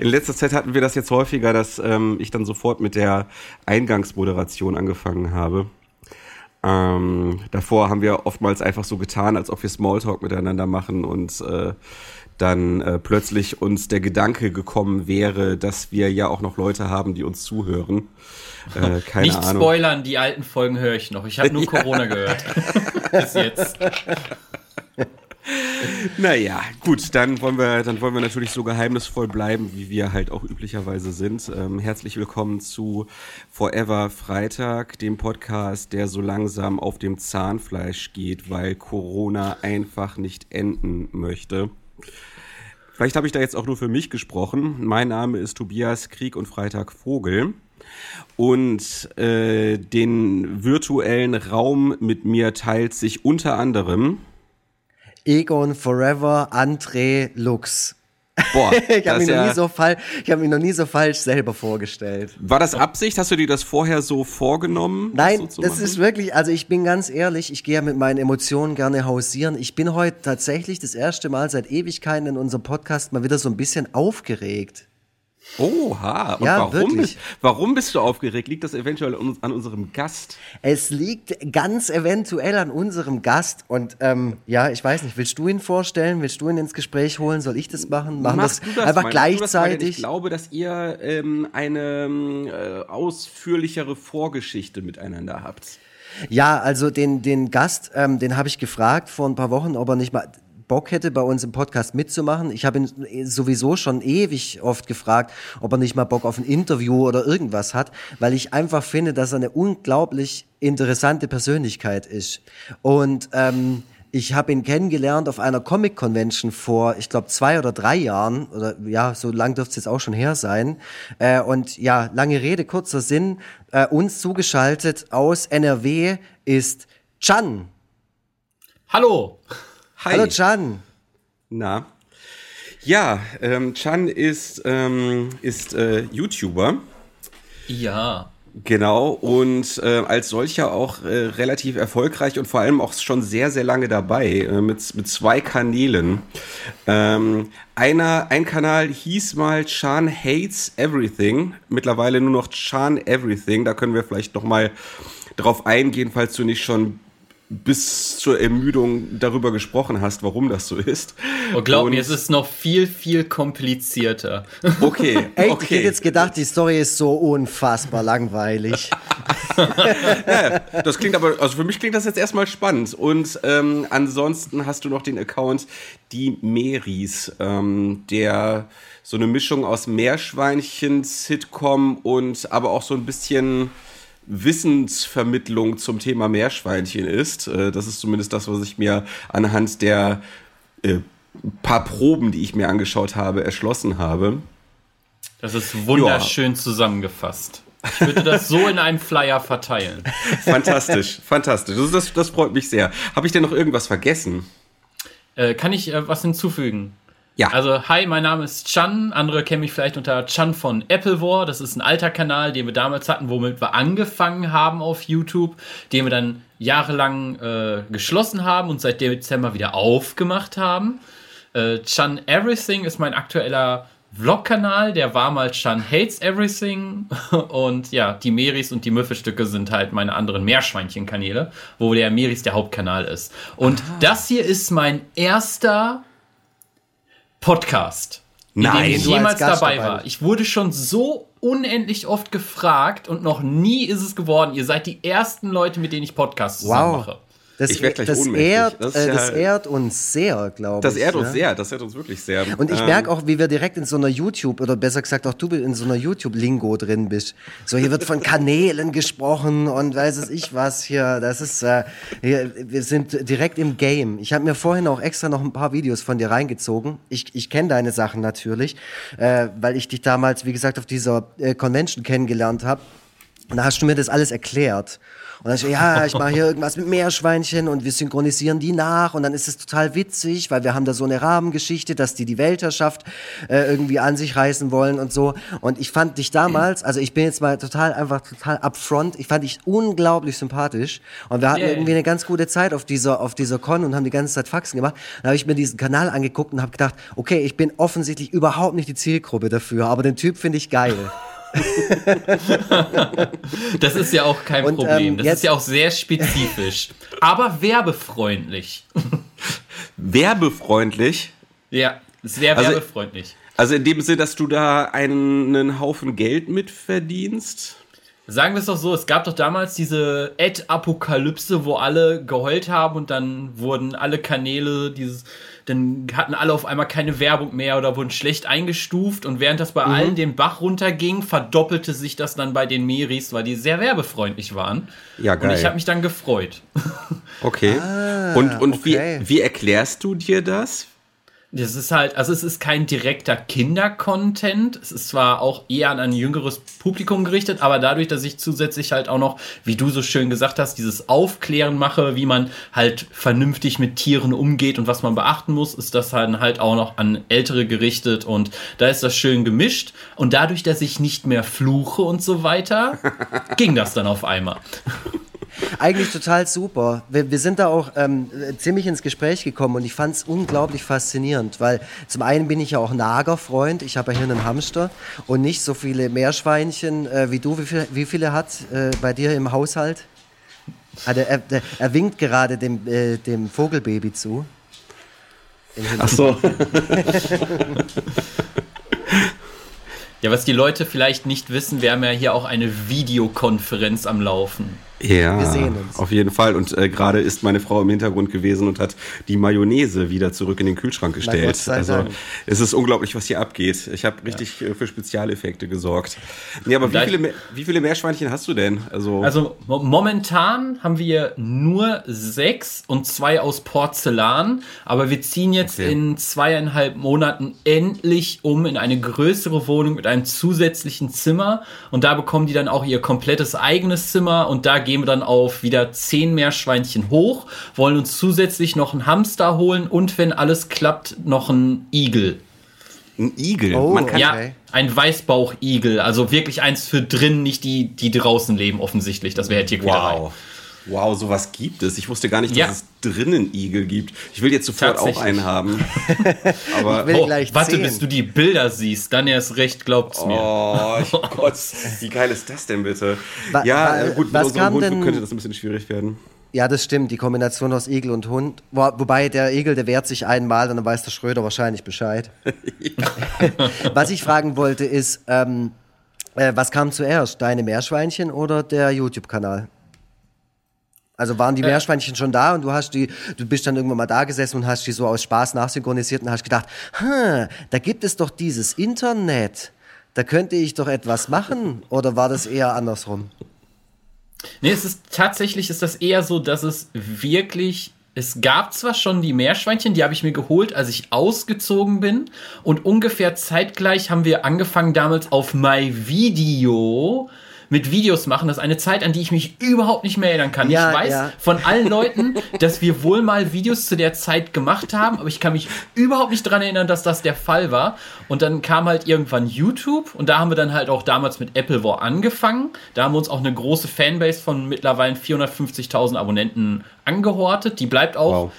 In letzter Zeit hatten wir das jetzt häufiger, dass ähm, ich dann sofort mit der Eingangsmoderation angefangen habe. Ähm, davor haben wir oftmals einfach so getan, als ob wir Smalltalk miteinander machen und äh, dann äh, plötzlich uns der Gedanke gekommen wäre, dass wir ja auch noch Leute haben, die uns zuhören. Äh, keine Nicht Ahnung. spoilern, die alten Folgen höre ich noch. Ich habe nur Corona gehört. Bis jetzt. Naja, gut, dann wollen wir, dann wollen wir natürlich so geheimnisvoll bleiben, wie wir halt auch üblicherweise sind. Ähm, herzlich willkommen zu Forever Freitag, dem Podcast, der so langsam auf dem Zahnfleisch geht, weil Corona einfach nicht enden möchte. Vielleicht habe ich da jetzt auch nur für mich gesprochen. Mein Name ist Tobias Krieg und Freitag Vogel. Und äh, den virtuellen Raum mit mir teilt sich unter anderem Egon Forever André Lux. Boah, ich habe mich, ja so hab mich noch nie so falsch selber vorgestellt. War das Absicht? Hast du dir das vorher so vorgenommen? Nein, das, so das ist wirklich, also ich bin ganz ehrlich, ich gehe ja mit meinen Emotionen gerne hausieren. Ich bin heute tatsächlich das erste Mal seit Ewigkeiten in unserem Podcast mal wieder so ein bisschen aufgeregt. Oha, und ja, warum, bist, warum bist du aufgeregt? Liegt das eventuell an unserem Gast? Es liegt ganz eventuell an unserem Gast. Und ähm, ja, ich weiß nicht, willst du ihn vorstellen? Willst du ihn ins Gespräch holen? Soll ich das machen? Machen Machst das, das einfach mal, gleichzeitig? Ich glaube, dass ihr ähm, eine äh, ausführlichere Vorgeschichte miteinander habt. Ja, also den, den Gast, ähm, den habe ich gefragt vor ein paar Wochen, ob er nicht mal Bock hätte, bei uns im Podcast mitzumachen. Ich habe ihn sowieso schon ewig oft gefragt, ob er nicht mal Bock auf ein Interview oder irgendwas hat, weil ich einfach finde, dass er eine unglaublich interessante Persönlichkeit ist. Und ähm, ich habe ihn kennengelernt auf einer Comic-Convention vor, ich glaube, zwei oder drei Jahren. Oder ja, so lang dürfte es jetzt auch schon her sein. Äh, und ja, lange Rede, kurzer Sinn. Äh, uns zugeschaltet aus NRW ist Chan. Hallo. Hi. Hallo Chan. Na. Ja, ähm, Chan ist, ähm, ist äh, YouTuber. Ja. Genau, und äh, als solcher auch äh, relativ erfolgreich und vor allem auch schon sehr, sehr lange dabei, äh, mit, mit zwei Kanälen. Ähm, einer, ein Kanal hieß mal Chan Hates Everything, mittlerweile nur noch Chan Everything, da können wir vielleicht noch mal drauf eingehen, falls du nicht schon bis zur Ermüdung darüber gesprochen hast, warum das so ist. Oh, glaub und mir, es ist noch viel, viel komplizierter. Okay, Ey, okay. Ich hätte jetzt gedacht, die Story ist so unfassbar langweilig. ja, das klingt aber, also für mich klingt das jetzt erstmal spannend. Und ähm, ansonsten hast du noch den Account Die Meris, ähm, der so eine Mischung aus Meerschweinchen, Sitcom und aber auch so ein bisschen Wissensvermittlung zum Thema Meerschweinchen ist. Äh, das ist zumindest das, was ich mir anhand der äh, paar Proben, die ich mir angeschaut habe, erschlossen habe. Das ist wunderschön ja. zusammengefasst. Ich würde das so in einem Flyer verteilen. Fantastisch, fantastisch. Das, das, das freut mich sehr. Habe ich denn noch irgendwas vergessen? Äh, kann ich äh, was hinzufügen? Ja. Also, hi, mein Name ist Chan. Andere kennen mich vielleicht unter Chan von Apple War. Das ist ein alter Kanal, den wir damals hatten, womit wir angefangen haben auf YouTube, den wir dann jahrelang äh, geschlossen haben und seit Dezember wieder aufgemacht haben. Äh, Chan Everything ist mein aktueller Vlog-Kanal, der war mal Chan Hates Everything und ja, die Meris und die Müffelstücke sind halt meine anderen Meerschweinchen-Kanäle, wo der Meris der Hauptkanal ist. Und Aha. das hier ist mein erster Podcast, Nein, in dem ich jemals dabei, dabei war. Ich wurde schon so unendlich oft gefragt und noch nie ist es geworden. Ihr seid die ersten Leute, mit denen ich Podcasts wow. mache. Das, ich werde gleich das ehrt, das, äh, das ehrt uns sehr, glaube ich. Das ehrt uns ja? sehr, das ehrt uns wirklich sehr. Und ich ähm, merke auch, wie wir direkt in so einer YouTube, oder besser gesagt auch du in so einer YouTube-Lingo drin bist. So, hier wird von Kanälen gesprochen und weiß es ich was hier. Das ist, äh, hier, wir sind direkt im Game. Ich habe mir vorhin auch extra noch ein paar Videos von dir reingezogen. Ich, ich kenne deine Sachen natürlich, äh, weil ich dich damals, wie gesagt, auf dieser äh, Convention kennengelernt habe. Und da hast du mir das alles erklärt. Und dann ich, ja, ich mache hier irgendwas mit Meerschweinchen und wir synchronisieren die nach und dann ist es total witzig, weil wir haben da so eine Rahmengeschichte, dass die die Weltherrschaft äh, irgendwie an sich reißen wollen und so. Und ich fand dich damals, also ich bin jetzt mal total einfach total upfront, ich fand dich unglaublich sympathisch und wir hatten yeah. irgendwie eine ganz gute Zeit auf dieser auf dieser Con und haben die ganze Zeit Faxen gemacht. Dann habe ich mir diesen Kanal angeguckt und habe gedacht, okay, ich bin offensichtlich überhaupt nicht die Zielgruppe dafür, aber den Typ finde ich geil. das ist ja auch kein Und, Problem. Ähm, das ist ja auch sehr spezifisch. Aber werbefreundlich. werbefreundlich? Ja, sehr also, werbefreundlich. Also in dem Sinne, dass du da einen Haufen Geld mitverdienst? Sagen wir es doch so, es gab doch damals diese Ad-Apokalypse, wo alle geheult haben und dann wurden alle Kanäle dieses dann hatten alle auf einmal keine Werbung mehr oder wurden schlecht eingestuft und während das bei mhm. allen den Bach runterging, verdoppelte sich das dann bei den Meris, weil die sehr werbefreundlich waren. Ja, geil. Und ich habe mich dann gefreut. Okay. Ah, und und okay. Wie, wie erklärst du dir das? Das ist halt, also es ist kein direkter Kinder-Content. Es ist zwar auch eher an ein jüngeres Publikum gerichtet, aber dadurch, dass ich zusätzlich halt auch noch, wie du so schön gesagt hast, dieses Aufklären mache, wie man halt vernünftig mit Tieren umgeht und was man beachten muss, ist das halt, halt auch noch an Ältere gerichtet und da ist das schön gemischt. Und dadurch, dass ich nicht mehr fluche und so weiter, ging das dann auf einmal. Eigentlich total super. Wir, wir sind da auch ähm, ziemlich ins Gespräch gekommen und ich fand es unglaublich faszinierend, weil zum einen bin ich ja auch Nagerfreund. Ich habe ja hier einen Hamster und nicht so viele Meerschweinchen äh, wie du. Wie, viel, wie viele hat äh, bei dir im Haushalt? Ah, der, er, der, er, winkt gerade dem, äh, dem Vogelbaby zu. Ach so. ja, was die Leute vielleicht nicht wissen, wir haben ja hier auch eine Videokonferenz am Laufen. Ja, wir sehen uns. auf jeden Fall. Und äh, gerade ist meine Frau im Hintergrund gewesen und hat die Mayonnaise wieder zurück in den Kühlschrank gestellt. Also Dank. es ist unglaublich, was hier abgeht. Ich habe richtig ja. Äh, für Spezialeffekte gesorgt. Nee, aber wie viele, wie viele Meerschweinchen hast du denn? Also, also momentan haben wir nur sechs und zwei aus Porzellan. Aber wir ziehen jetzt okay. in zweieinhalb Monaten endlich um in eine größere Wohnung mit einem zusätzlichen Zimmer. Und da bekommen die dann auch ihr komplettes eigenes Zimmer. Und da gehen wir dann auf wieder zehn Meerschweinchen hoch, wollen uns zusätzlich noch einen Hamster holen und wenn alles klappt, noch einen Igel. Ein Igel? Oh, Man kann ja, ein Weißbauchigel. Also wirklich eins für drin, nicht die, die draußen leben, offensichtlich. Das wäre Tierquälerei. Wow. Wow, sowas gibt es. Ich wusste gar nicht, dass ja. es drinnen Igel gibt. Ich will jetzt sofort auch einen haben. Aber oh, warte, sehen. bis du die Bilder siehst, dann erst recht glaubt's mir. Oh Gott, wie geil ist das denn bitte? Wa ja, äh, gut, mit unserem Hund denn? könnte das ein bisschen schwierig werden. Ja, das stimmt, die Kombination aus Igel und Hund. Wo, wobei der Igel, der wehrt sich einmal, dann weiß der Schröder wahrscheinlich Bescheid. was ich fragen wollte ist, ähm, äh, was kam zuerst, deine Meerschweinchen oder der YouTube-Kanal? Also waren die äh. Meerschweinchen schon da und du hast die, du bist dann irgendwann mal da gesessen und hast die so aus Spaß nachsynchronisiert und hast gedacht, hm, da gibt es doch dieses Internet. Da könnte ich doch etwas machen oder war das eher andersrum? Nee, es ist tatsächlich ist das eher so, dass es wirklich es gab zwar schon die Meerschweinchen, die habe ich mir geholt, als ich ausgezogen bin. Und ungefähr zeitgleich haben wir angefangen damals auf MyVideo mit Videos machen. Das ist eine Zeit, an die ich mich überhaupt nicht mehr erinnern kann. Ja, ich weiß ja. von allen Leuten, dass wir wohl mal Videos zu der Zeit gemacht haben, aber ich kann mich überhaupt nicht daran erinnern, dass das der Fall war. Und dann kam halt irgendwann YouTube und da haben wir dann halt auch damals mit Apple War angefangen. Da haben wir uns auch eine große Fanbase von mittlerweile 450.000 Abonnenten angehortet. Die bleibt auch. Wow.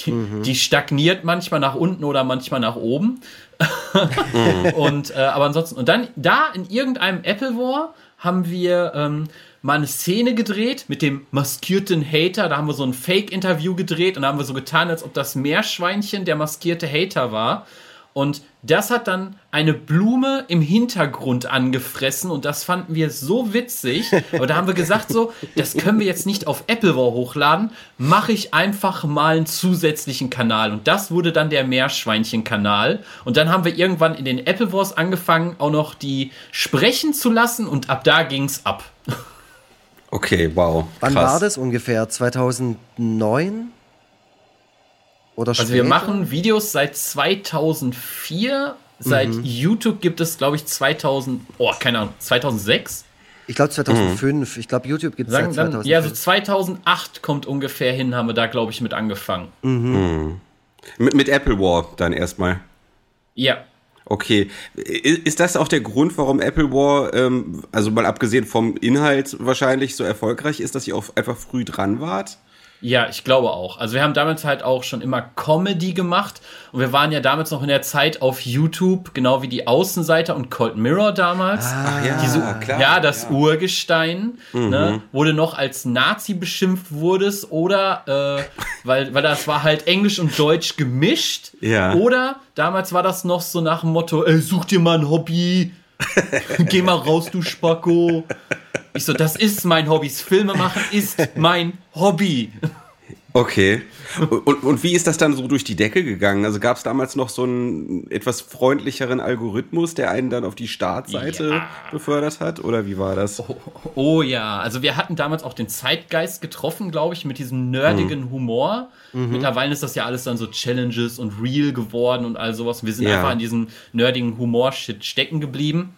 Die, mhm. die, stagniert manchmal nach unten oder manchmal nach oben. mhm. und äh, aber ansonsten und dann da in irgendeinem Apple War haben wir ähm, mal eine Szene gedreht mit dem maskierten Hater. Da haben wir so ein Fake-Interview gedreht und da haben wir so getan, als ob das Meerschweinchen der maskierte Hater war. Und das hat dann eine Blume im Hintergrund angefressen und das fanden wir so witzig. Aber da haben wir gesagt so, das können wir jetzt nicht auf Appleware hochladen, mache ich einfach mal einen zusätzlichen Kanal. Und das wurde dann der Meerschweinchen-Kanal. Und dann haben wir irgendwann in den Apple Wars angefangen, auch noch die sprechen zu lassen und ab da ging's ab. Okay, wow. Krass. Wann war das ungefähr? 2009? Oder also wir machen Videos seit 2004. Seit mhm. YouTube gibt es, glaube ich, 2000, oh, keine Ahnung, 2006. Ich glaube 2005. Mhm. Ich glaube, YouTube gibt es seit 2005. ja, so 2008 kommt ungefähr hin, haben wir da, glaube ich, mit angefangen. Mhm. Mhm. Mit, mit Apple War dann erstmal. Ja. Okay. Ist das auch der Grund, warum Apple War, ähm, also mal abgesehen vom Inhalt wahrscheinlich so erfolgreich ist, dass ihr auch einfach früh dran wart? Ja, ich glaube auch. Also wir haben damals halt auch schon immer Comedy gemacht und wir waren ja damals noch in der Zeit auf YouTube, genau wie die Außenseiter und Cold Mirror damals. Ah, ja, Diese, klar. Ja, das ja. Urgestein, mhm. ne, wurde noch als Nazi beschimpft wurdest oder, äh, weil, weil das war halt Englisch und Deutsch gemischt. Ja. Oder damals war das noch so nach dem Motto, ey, such dir mal ein Hobby. Geh mal raus, du Spacko. Ich so, das ist mein Hobby. Filme machen ist mein Hobby. Okay. Und, und wie ist das dann so durch die Decke gegangen? Also gab es damals noch so einen etwas freundlicheren Algorithmus, der einen dann auf die Startseite ja. befördert hat? Oder wie war das? Oh, oh, ja, also wir hatten damals auch den Zeitgeist getroffen, glaube ich, mit diesem nerdigen mhm. Humor. Mhm. Mittlerweile ist das ja alles dann so Challenges und Real geworden und all sowas. Wir sind ja. einfach in diesem nerdigen Humor-Shit stecken geblieben.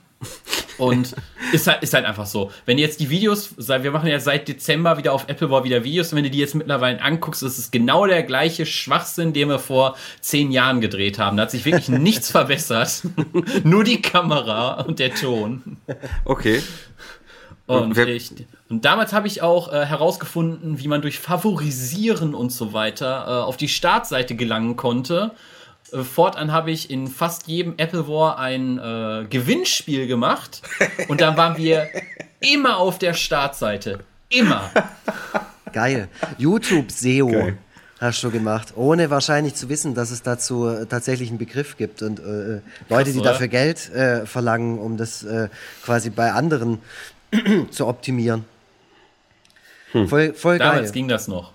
Und ist halt, ist halt einfach so. Wenn jetzt die Videos, wir machen ja seit Dezember wieder auf Apple War wieder Videos, und wenn du die jetzt mittlerweile anguckst, ist es genau der gleiche Schwachsinn, den wir vor zehn Jahren gedreht haben. Da hat sich wirklich nichts verbessert. Nur die Kamera und der Ton. Okay. Und, ich, und damals habe ich auch äh, herausgefunden, wie man durch Favorisieren und so weiter äh, auf die Startseite gelangen konnte. Äh, fortan habe ich in fast jedem Apple War ein äh, Gewinnspiel gemacht und dann waren wir immer auf der Startseite. Immer. Geil. YouTube SEO. Hast du gemacht, ohne wahrscheinlich zu wissen, dass es dazu äh, tatsächlich einen Begriff gibt und äh, Leute, die dafür Geld äh, verlangen, um das äh, quasi bei anderen zu optimieren. Hm. Voll, voll Damals geil. Damals ging das noch.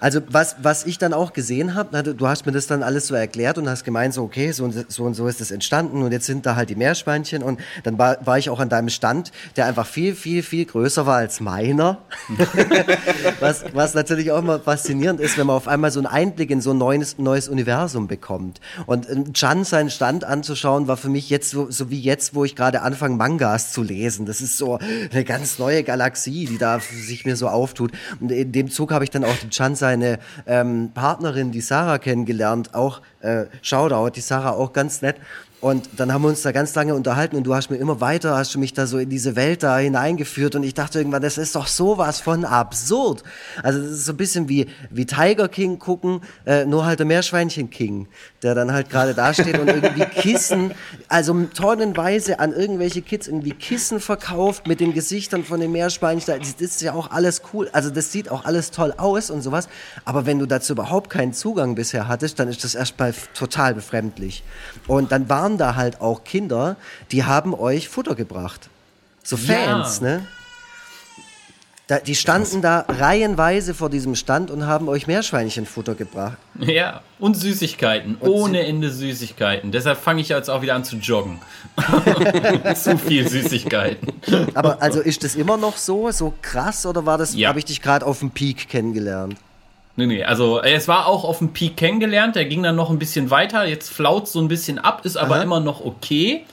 Also was, was ich dann auch gesehen habe, du hast mir das dann alles so erklärt und hast gemeint, so okay, so und so, und so ist das entstanden und jetzt sind da halt die Meerschweinchen und dann war, war ich auch an deinem Stand, der einfach viel, viel, viel größer war als meiner. was, was natürlich auch immer faszinierend ist, wenn man auf einmal so einen Einblick in so ein neues, neues Universum bekommt. Und Chan äh, seinen Stand anzuschauen, war für mich jetzt so, so wie jetzt, wo ich gerade anfange, Mangas zu lesen. Das ist so eine ganz neue Galaxie, die da sich mir so auftut. Und in dem Zug habe ich dann auch den Chan seine ähm, Partnerin, die Sarah, kennengelernt. Auch äh, Shoutout, die Sarah auch ganz nett. Und dann haben wir uns da ganz lange unterhalten und du hast mir immer weiter, hast du mich da so in diese Welt da hineingeführt und ich dachte irgendwann, das ist doch sowas von absurd. Also das ist so ein bisschen wie, wie Tiger King gucken, äh, nur halt der Meerschweinchen King, der dann halt gerade da steht und irgendwie Kissen, also tonnenweise an irgendwelche Kids irgendwie Kissen verkauft mit den Gesichtern von den Meerschweinchen. Das ist ja auch alles cool. Also das sieht auch alles toll aus und sowas. Aber wenn du dazu überhaupt keinen Zugang bisher hattest, dann ist das erstmal total befremdlich. Und dann waren waren da halt auch Kinder, die haben euch Futter gebracht. So Fans, ja. ne? Da, die standen da reihenweise vor diesem Stand und haben euch Meerschweinchenfutter gebracht. Ja, und Süßigkeiten. Und ohne Ende Süßigkeiten. Deshalb fange ich jetzt auch wieder an zu joggen. zu viel Süßigkeiten. Aber also ist das immer noch so, so krass oder war das, ja. habe ich dich gerade auf dem Peak kennengelernt? Nee, nee, also es war auch auf dem Peak kennengelernt, der ging dann noch ein bisschen weiter, jetzt flaut so ein bisschen ab, ist aber Aha. immer noch okay.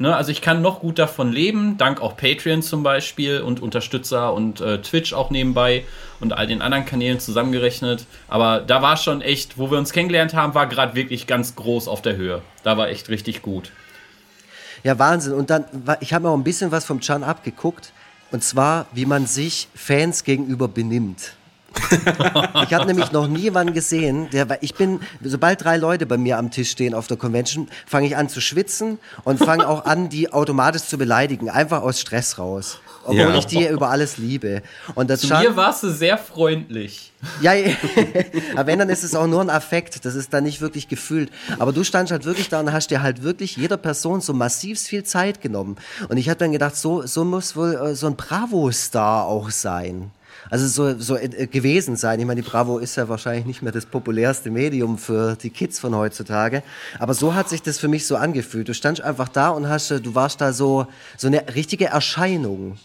Ne, also ich kann noch gut davon leben, dank auch Patreon zum Beispiel und Unterstützer und äh, Twitch auch nebenbei und all den anderen Kanälen zusammengerechnet. Aber da war schon echt, wo wir uns kennengelernt haben, war gerade wirklich ganz groß auf der Höhe. Da war echt richtig gut. Ja, Wahnsinn. Und dann, ich habe mir auch ein bisschen was vom Chan abgeguckt. Und zwar, wie man sich Fans gegenüber benimmt. Ich habe nämlich noch nie jemanden gesehen, der, ich bin, sobald drei Leute bei mir am Tisch stehen auf der Convention, fange ich an zu schwitzen und fange auch an, die automatisch zu beleidigen, einfach aus Stress raus. Obwohl ja. ich die über alles liebe. Und das Zu mir warst du sehr freundlich. Ja, aber wenn, dann ist es auch nur ein Affekt. Das ist dann nicht wirklich gefühlt. Aber du standst halt wirklich da und hast dir halt wirklich jeder Person so massiv viel Zeit genommen. Und ich habe dann gedacht, so, so muss wohl äh, so ein Bravo-Star auch sein also so, so äh, gewesen sein. Ich meine, die Bravo ist ja wahrscheinlich nicht mehr das populärste Medium für die Kids von heutzutage. Aber so hat sich das für mich so angefühlt. Du standst einfach da und hast, äh, du warst da so, so eine richtige Erscheinung.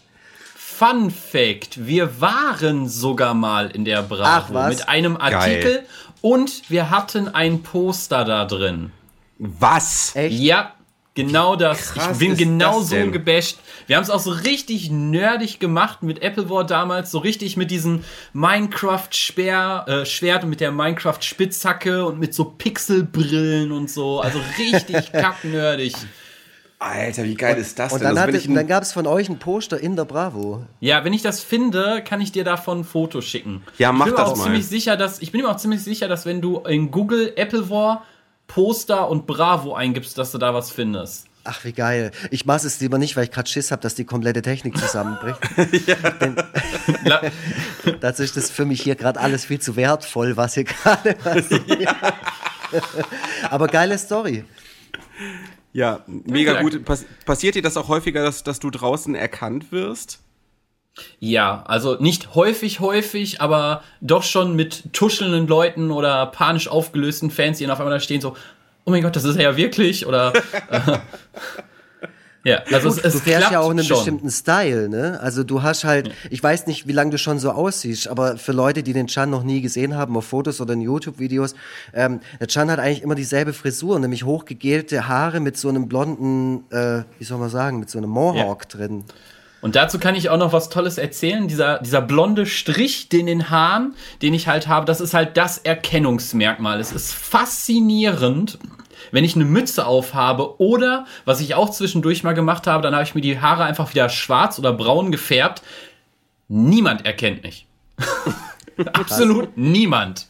Fun Fact: Wir waren sogar mal in der Bravo mit einem Artikel Geil. und wir hatten ein Poster da drin. Was? Echt? Ja. Genau das. Krass ich bin genau so gebasht. Wir haben es auch so richtig nerdig gemacht mit Apple War damals, so richtig mit diesem Minecraft-Schwert äh, Schwert und mit der Minecraft-Spitzhacke und mit so Pixelbrillen und so. Also richtig kacknerdig. Alter, wie geil ist das und denn? Dann, also, dann gab es von euch ein Poster in der Bravo. Ja, wenn ich das finde, kann ich dir davon ein Foto schicken. Ja, mach das auch mal. Ziemlich sicher, dass, ich bin mir auch ziemlich sicher, dass wenn du in Google Apple War Poster und Bravo eingibst, dass du da was findest. Ach, wie geil. Ich mache es lieber nicht, weil ich gerade Schiss habe, dass die komplette Technik zusammenbricht. dazu ist das für mich hier gerade alles viel zu wertvoll, was hier gerade passiert. Aber geile Story. Ja, mega gut. Pass passiert dir das auch häufiger, dass, dass du draußen erkannt wirst? Ja, also nicht häufig, häufig, aber doch schon mit tuschelnden Leuten oder panisch aufgelösten Fans, die dann auf einmal da stehen, so, oh mein Gott, das ist er ja wirklich, oder. Äh, ja, also Gut, es, es du fährst ja auch einen schon. bestimmten Style, ne? Also du hast halt, ich weiß nicht, wie lange du schon so aussiehst, aber für Leute, die den Chan noch nie gesehen haben, auf Fotos oder in YouTube-Videos, ähm, der Chan hat eigentlich immer dieselbe Frisur, nämlich hochgegelte Haare mit so einem blonden, äh, wie soll man sagen, mit so einem Mohawk ja. drin. Und dazu kann ich auch noch was Tolles erzählen. Dieser, dieser blonde Strich den in den Haaren, den ich halt habe, das ist halt das Erkennungsmerkmal. Es ist faszinierend, wenn ich eine Mütze aufhabe oder, was ich auch zwischendurch mal gemacht habe, dann habe ich mir die Haare einfach wieder schwarz oder braun gefärbt. Niemand erkennt mich. Absolut niemand.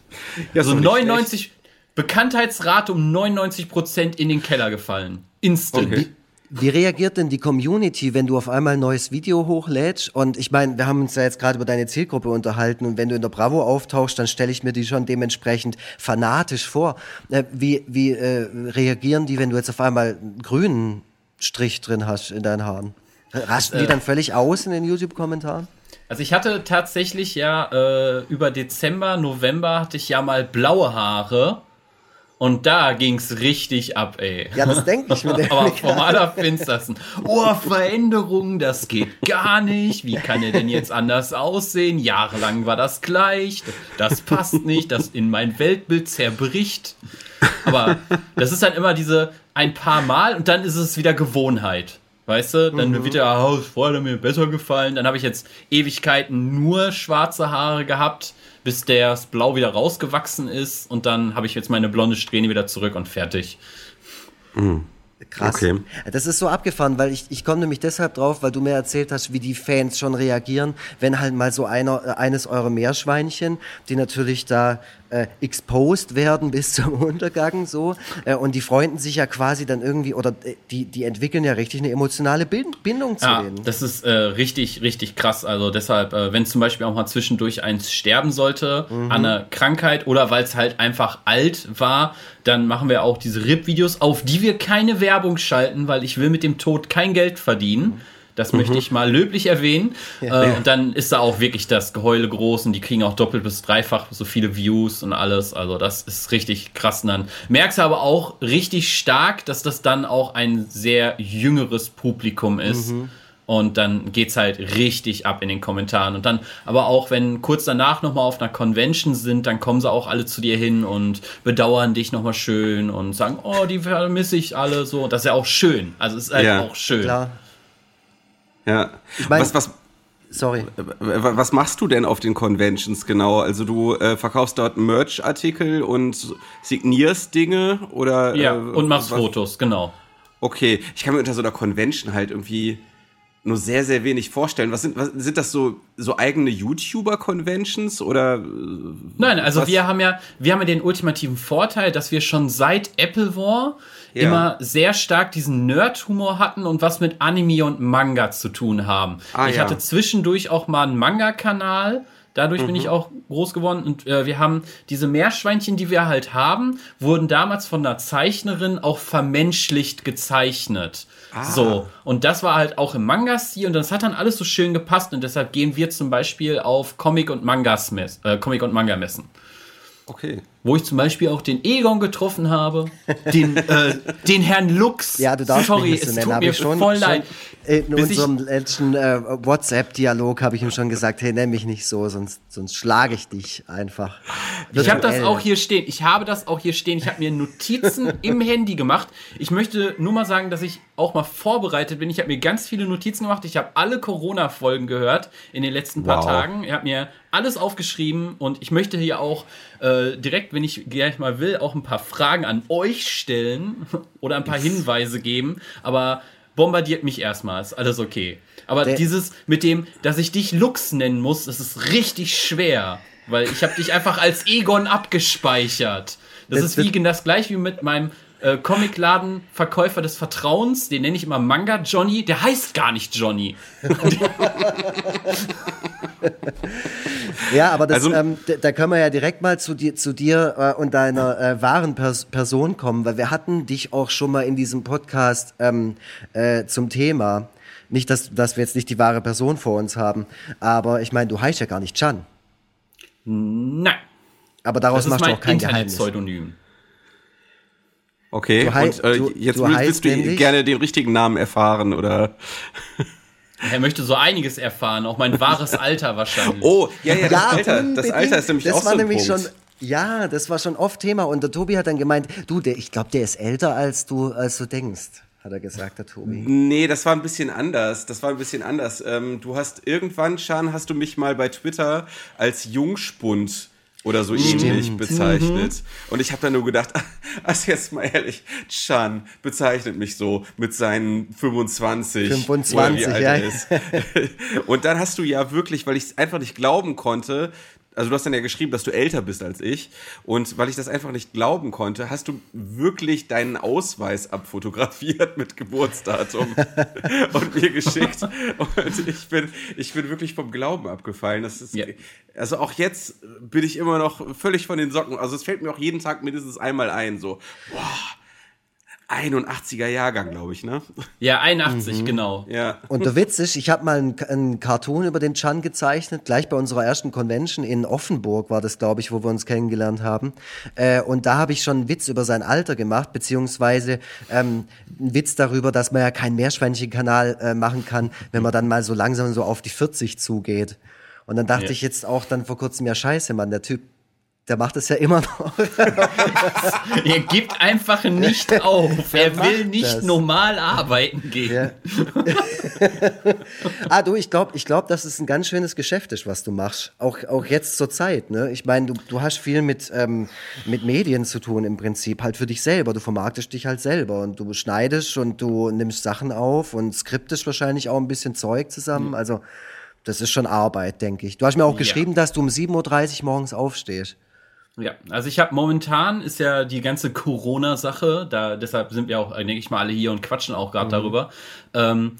Ja, so 99, Bekanntheitsrate um 99 Prozent in den Keller gefallen. Instant. Okay. Wie reagiert denn die Community, wenn du auf einmal ein neues Video hochlädst? Und ich meine, wir haben uns ja jetzt gerade über deine Zielgruppe unterhalten und wenn du in der Bravo auftauchst, dann stelle ich mir die schon dementsprechend fanatisch vor. Äh, wie wie äh, reagieren die, wenn du jetzt auf einmal einen grünen Strich drin hast in deinen Haaren? Rasten die äh. dann völlig aus in den YouTube-Kommentaren? Also ich hatte tatsächlich ja äh, über Dezember, November hatte ich ja mal blaue Haare und da ging's richtig ab, ey. Ja, das denke ich mir. Aber vom Allerfinstersten. Oh, Veränderung, das geht gar nicht. Wie kann er denn jetzt anders aussehen? Jahrelang war das gleich. Das passt nicht. Das in mein Weltbild zerbricht. Aber das ist dann immer diese ein paar Mal und dann ist es wieder Gewohnheit. Weißt du, dann mhm. wird der Haus vorher mir besser gefallen. Dann habe ich jetzt Ewigkeiten nur schwarze Haare gehabt bis das Blau wieder rausgewachsen ist und dann habe ich jetzt meine blonde Strähne wieder zurück und fertig. Mhm. Krass. Okay. Das ist so abgefahren, weil ich, ich komme nämlich deshalb drauf, weil du mir erzählt hast, wie die Fans schon reagieren, wenn halt mal so einer, äh, eines eurer Meerschweinchen, die natürlich da äh, exposed werden bis zum Untergang so äh, und die freunden sich ja quasi dann irgendwie oder äh, die, die entwickeln ja richtig eine emotionale Bindung zu ja, denen. Das ist äh, richtig, richtig krass. Also deshalb, äh, wenn zum Beispiel auch mal zwischendurch eins sterben sollte mhm. an einer Krankheit oder weil es halt einfach alt war, dann machen wir auch diese RIP-Videos, auf die wir keine Werbung schalten, weil ich will mit dem Tod kein Geld verdienen. Mhm das mhm. möchte ich mal löblich erwähnen. Ja. Äh, und dann ist da auch wirklich das Geheule groß und die kriegen auch doppelt bis dreifach so viele Views und alles. Also das ist richtig krass. Und dann merkst du aber auch richtig stark, dass das dann auch ein sehr jüngeres Publikum ist. Mhm. Und dann geht's halt richtig ab in den Kommentaren. Und dann, aber auch wenn kurz danach nochmal auf einer Convention sind, dann kommen sie auch alle zu dir hin und bedauern dich nochmal schön und sagen, oh, die vermisse ich alle so. Und das ist ja auch schön. Also es ist halt ja, auch schön. Klar. Ja. Ich mein, was, was, sorry. Was machst du denn auf den Conventions genau? Also du äh, verkaufst dort Merch-Artikel und signierst Dinge oder? Ja, äh, und machst was? Fotos, genau. Okay, ich kann mir unter so einer Convention halt irgendwie nur sehr, sehr wenig vorstellen. Was sind, was, sind das so, so eigene YouTuber-Conventions oder? Äh, Nein, also was? wir haben ja, wir haben ja den ultimativen Vorteil, dass wir schon seit Apple War ja. immer sehr stark diesen Nerd-Humor hatten und was mit Anime und Manga zu tun haben. Ah, ich ja. hatte zwischendurch auch mal einen Manga-Kanal. Dadurch mhm. bin ich auch groß geworden und äh, wir haben diese Meerschweinchen, die wir halt haben, wurden damals von einer Zeichnerin auch vermenschlicht gezeichnet. Ah. So, und das war halt auch im Manga-Stil und das hat dann alles so schön gepasst und deshalb gehen wir zum Beispiel auf Comic- und Mangas äh, Comic- und Manga-Messen. Okay. Wo ich zum Beispiel auch den Egon getroffen habe, den, äh, den Herrn Lux. Ja, du darfst Sorry, mich nicht so nennen, habe ich schon, voll leid. In unserem letzten äh, WhatsApp-Dialog habe ich ihm schon gesagt, hey, nenn mich nicht so, sonst, sonst schlage ich dich einfach. Ich habe das auch hier stehen. Ich habe das auch hier stehen. Ich habe mir Notizen im Handy gemacht. Ich möchte nur mal sagen, dass ich auch mal vorbereitet bin. Ich habe mir ganz viele Notizen gemacht. Ich habe alle Corona-Folgen gehört in den letzten paar wow. Tagen. Ich habe mir alles aufgeschrieben und ich möchte hier auch äh, direkt, wenn ich gleich mal will, auch ein paar Fragen an euch stellen oder ein paar Hinweise geben. Aber bombardiert mich erstmal, ist alles okay. Aber Der dieses mit dem, dass ich dich Lux nennen muss, das ist richtig schwer. Weil ich habe dich einfach als Egon abgespeichert. Das, das ist wie das gleich wie mit meinem äh, Comicladen-Verkäufer des Vertrauens, den nenne ich immer Manga Johnny, der heißt gar nicht Johnny. ja, aber das, also, ähm, da können wir ja direkt mal zu dir, zu dir äh, und deiner äh, wahren Pers Person kommen, weil wir hatten dich auch schon mal in diesem Podcast ähm, äh, zum Thema. Nicht, dass, dass wir jetzt nicht die wahre Person vor uns haben, aber ich meine, du heißt ja gar nicht Chan. Nein. Aber daraus machst du auch kein Geheimnis. Pseudonym. Okay, und äh, du, jetzt du willst du gerne den richtigen Namen erfahren, oder? Er möchte so einiges erfahren, auch mein wahres Alter wahrscheinlich. Oh, ja, ja, das, ja, Alter, das Alter ist nämlich das auch war so ein nämlich Punkt. schon ja, das war schon oft Thema und der Tobi hat dann gemeint, du, der, ich glaube, der ist älter als du als du denkst, hat er gesagt, der Tobi. Nee, das war ein bisschen anders. Das war ein bisschen anders. Ähm, du hast irgendwann, Schan, hast du mich mal bei Twitter als Jungspund oder so Stimmt. ähnlich bezeichnet. Mhm. Und ich habe dann nur gedacht, also jetzt mal ehrlich, Chan bezeichnet mich so mit seinen 25, 25 ja. Ist. Und dann hast du ja wirklich, weil ich es einfach nicht glauben konnte, also du hast dann ja geschrieben, dass du älter bist als ich. Und weil ich das einfach nicht glauben konnte, hast du wirklich deinen Ausweis abfotografiert mit Geburtsdatum und mir geschickt. Und ich bin, ich bin wirklich vom Glauben abgefallen. Das ist, ja. also auch jetzt bin ich immer noch völlig von den Socken. Also es fällt mir auch jeden Tag mindestens einmal ein, so, boah 81er Jahrgang, glaube ich, ne? Ja, 81, mhm. genau. Ja. Und der Witz ist, ich habe mal einen, einen Cartoon über den Chan gezeichnet, gleich bei unserer ersten Convention in Offenburg war das, glaube ich, wo wir uns kennengelernt haben. Äh, und da habe ich schon einen Witz über sein Alter gemacht, beziehungsweise ähm, einen Witz darüber, dass man ja keinen Meerschweinchenkanal äh, machen kann, wenn man dann mal so langsam so auf die 40 zugeht. Und dann dachte ja. ich jetzt auch dann vor kurzem, ja scheiße, Mann, der Typ der macht es ja immer noch. er gibt einfach nicht auf. Er, will nicht das. normal arbeiten gehen. Ja. ah, du, ich glaube, ich glaub, dass es ein ganz schönes Geschäft ist, was du machst. Auch, auch jetzt zur Zeit. Ne? Ich meine, du, du hast viel mit, ähm, mit Medien zu tun im Prinzip. Halt für dich selber. Du vermarktest dich halt selber. Und du schneidest und du nimmst Sachen auf und skriptest wahrscheinlich auch ein bisschen Zeug zusammen. Mhm. Also, das ist schon Arbeit, denke ich. Du hast mir auch geschrieben, ja. dass du um 7.30 Uhr morgens aufstehst. Ja, also ich habe momentan ist ja die ganze Corona-Sache, da deshalb sind wir auch, denke ich mal, alle hier und quatschen auch gerade mhm. darüber. Ähm,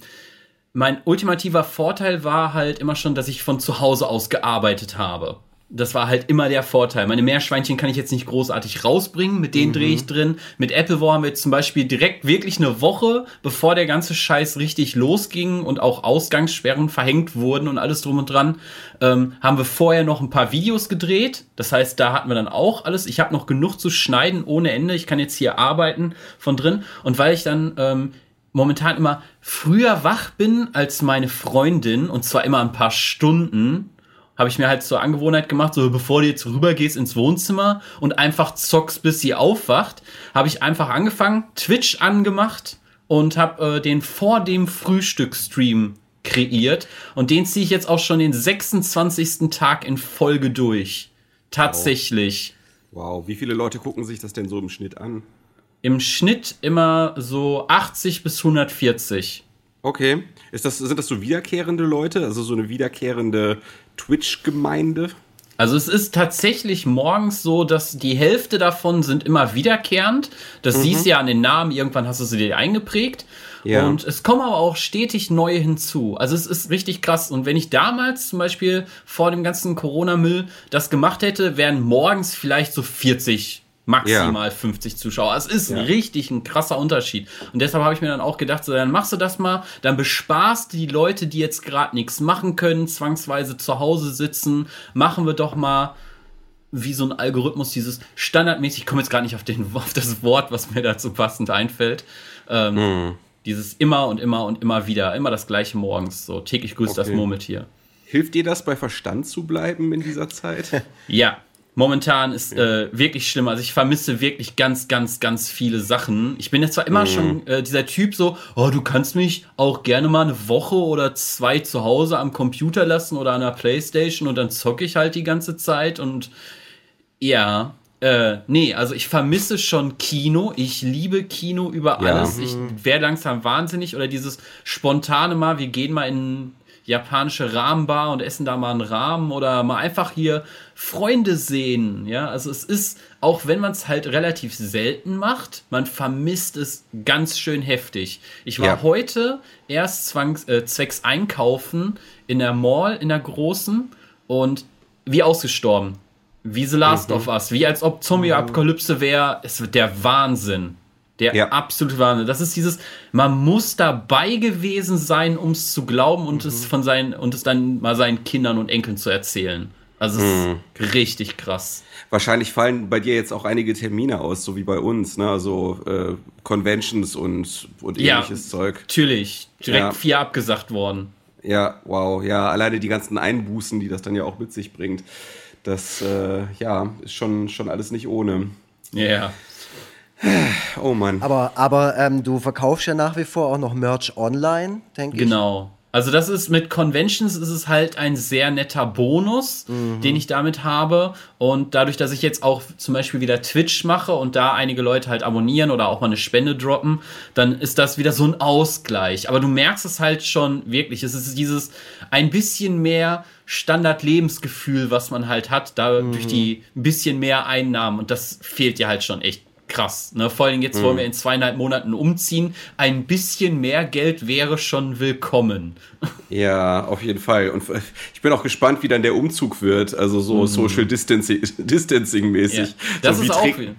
mein ultimativer Vorteil war halt immer schon, dass ich von zu Hause aus gearbeitet habe das war halt immer der Vorteil. Meine Meerschweinchen kann ich jetzt nicht großartig rausbringen, mit denen mhm. drehe ich drin. Mit Apple War haben wir zum Beispiel direkt wirklich eine Woche, bevor der ganze Scheiß richtig losging und auch Ausgangssperren verhängt wurden und alles drum und dran, ähm, haben wir vorher noch ein paar Videos gedreht. Das heißt, da hatten wir dann auch alles. Ich habe noch genug zu schneiden ohne Ende. Ich kann jetzt hier arbeiten von drin. Und weil ich dann ähm, momentan immer früher wach bin als meine Freundin, und zwar immer ein paar Stunden, habe ich mir halt zur Angewohnheit gemacht, so bevor du jetzt rübergehst ins Wohnzimmer und einfach zockst, bis sie aufwacht, habe ich einfach angefangen, Twitch angemacht und habe äh, den vor dem Frühstück-Stream kreiert und den ziehe ich jetzt auch schon den 26. Tag in Folge durch. Tatsächlich. Wow. wow, wie viele Leute gucken sich das denn so im Schnitt an? Im Schnitt immer so 80 bis 140. Okay. Ist das, sind das so wiederkehrende Leute? Also so eine wiederkehrende Twitch-Gemeinde? Also es ist tatsächlich morgens so, dass die Hälfte davon sind immer wiederkehrend. Das mhm. siehst du ja an den Namen, irgendwann hast du sie dir eingeprägt. Ja. Und es kommen aber auch stetig neue hinzu. Also es ist richtig krass. Und wenn ich damals zum Beispiel vor dem ganzen Corona-Müll das gemacht hätte, wären morgens vielleicht so 40 maximal ja. 50 Zuschauer. Es ist ja. richtig ein krasser Unterschied. Und deshalb habe ich mir dann auch gedacht, so, dann machst du das mal, dann besparst die Leute, die jetzt gerade nichts machen können, zwangsweise zu Hause sitzen, machen wir doch mal wie so ein Algorithmus, dieses standardmäßig, ich komme jetzt gar nicht auf, den, auf das Wort, was mir dazu passend einfällt. Ähm, hm. Dieses immer und immer und immer wieder, immer das gleiche morgens, so täglich grüßt okay. das Murmeltier. Hilft dir das, bei Verstand zu bleiben in dieser Zeit? ja, momentan ist äh, wirklich schlimm. Also ich vermisse wirklich ganz, ganz, ganz viele Sachen. Ich bin jetzt zwar immer mhm. schon äh, dieser Typ so, oh, du kannst mich auch gerne mal eine Woche oder zwei zu Hause am Computer lassen oder an der Playstation und dann zocke ich halt die ganze Zeit und ja, äh, nee, also ich vermisse schon Kino. Ich liebe Kino über alles. Ja. Ich werde langsam wahnsinnig oder dieses spontane mal, wir gehen mal in japanische Rahmenbar und essen da mal einen Rahmen oder mal einfach hier Freunde sehen. Ja, also es ist, auch wenn man es halt relativ selten macht, man vermisst es ganz schön heftig. Ich war ja. heute erst zwangs, äh, zwecks Einkaufen in der Mall, in der großen und wie ausgestorben. Wie The Last mhm. of Us, wie als ob Zombie-Apokalypse wäre. Es wird der Wahnsinn. Der ja. absolute Wahnsinn. Das ist dieses, man muss dabei gewesen sein, um es zu glauben und mhm. es von seinen, und es dann mal seinen Kindern und Enkeln zu erzählen. Also es mhm. ist richtig krass. Wahrscheinlich fallen bei dir jetzt auch einige Termine aus, so wie bei uns, ne? Also äh, Conventions und, und ähnliches ja, Zeug. Natürlich. Direkt ja. vier abgesagt worden. Ja, wow. Ja, alleine die ganzen Einbußen, die das dann ja auch mit sich bringt. Das, äh, ja, ist schon, schon alles nicht ohne. Ja. Yeah. Oh Mann. Aber, aber ähm, du verkaufst ja nach wie vor auch noch Merch online, denke ich. Genau. Also das ist mit Conventions ist es halt ein sehr netter Bonus, mhm. den ich damit habe. Und dadurch, dass ich jetzt auch zum Beispiel wieder Twitch mache und da einige Leute halt abonnieren oder auch mal eine Spende droppen, dann ist das wieder so ein Ausgleich. Aber du merkst es halt schon wirklich. Es ist dieses ein bisschen mehr Standard-Lebensgefühl, was man halt hat, da mhm. durch die ein bisschen mehr Einnahmen. Und das fehlt dir halt schon echt krass. Ne? Vor allem jetzt mhm. wollen wir in zweieinhalb Monaten umziehen. Ein bisschen mehr Geld wäre schon willkommen. Ja, auf jeden Fall. Und ich bin auch gespannt, wie dann der Umzug wird. Also so mhm. Social Distancing, Distancing. Ja, das so, ist auch viel.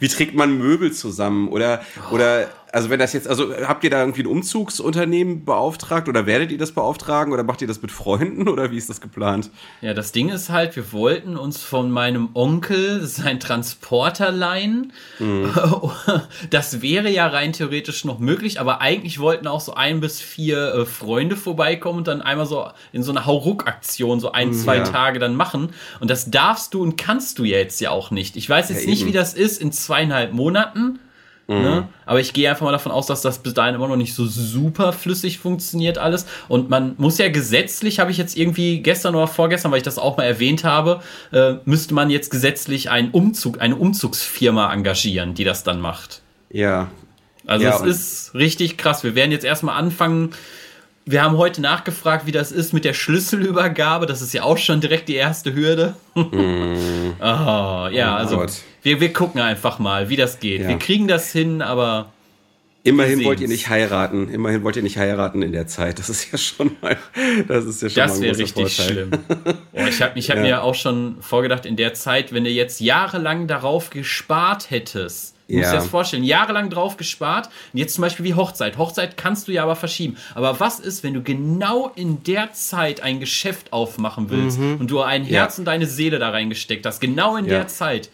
Wie trägt man Möbel zusammen? Oder, oh. oder also wenn das jetzt, also habt ihr da irgendwie ein Umzugsunternehmen beauftragt oder werdet ihr das beauftragen oder macht ihr das mit Freunden oder wie ist das geplant? Ja, das Ding ist halt, wir wollten uns von meinem Onkel sein Transporter leihen. Mhm. Das wäre ja rein theoretisch noch möglich, aber eigentlich wollten auch so ein bis vier äh, Freunde vorbeikommen und dann einmal so in so eine Hauruck-Aktion so ein, mhm, zwei ja. Tage dann machen. Und das darfst du und kannst du ja jetzt ja auch nicht. Ich weiß jetzt ja, nicht, wie das ist in zweieinhalb Monaten. Ne? Mhm. Ne? Aber ich gehe einfach mal davon aus, dass das bis dahin immer noch nicht so super flüssig funktioniert alles. Und man muss ja gesetzlich, habe ich jetzt irgendwie gestern oder vorgestern, weil ich das auch mal erwähnt habe, äh, müsste man jetzt gesetzlich einen Umzug, eine Umzugsfirma engagieren, die das dann macht. Ja. Also ja, es ist richtig krass. Wir werden jetzt erstmal anfangen, wir haben heute nachgefragt, wie das ist mit der Schlüsselübergabe. Das ist ja auch schon direkt die erste Hürde. Mm. oh, ja, oh also Gott. Wir, wir gucken einfach mal, wie das geht. Ja. Wir kriegen das hin, aber. Immerhin wollt ihr nicht heiraten. Immerhin wollt ihr nicht heiraten in der Zeit. Das ist ja schon mal, das ist ja schon das mal ein richtig Vorteil. schlimm. Oh, ich habe ich hab ja. mir auch schon vorgedacht, in der Zeit, wenn du jetzt jahrelang darauf gespart hättest, Du musst dir das vorstellen, jahrelang drauf gespart. Und jetzt zum Beispiel wie Hochzeit. Hochzeit kannst du ja aber verschieben. Aber was ist, wenn du genau in der Zeit ein Geschäft aufmachen willst mhm. und du ein Herz ja. und deine Seele da reingesteckt hast? Genau in ja. der Zeit.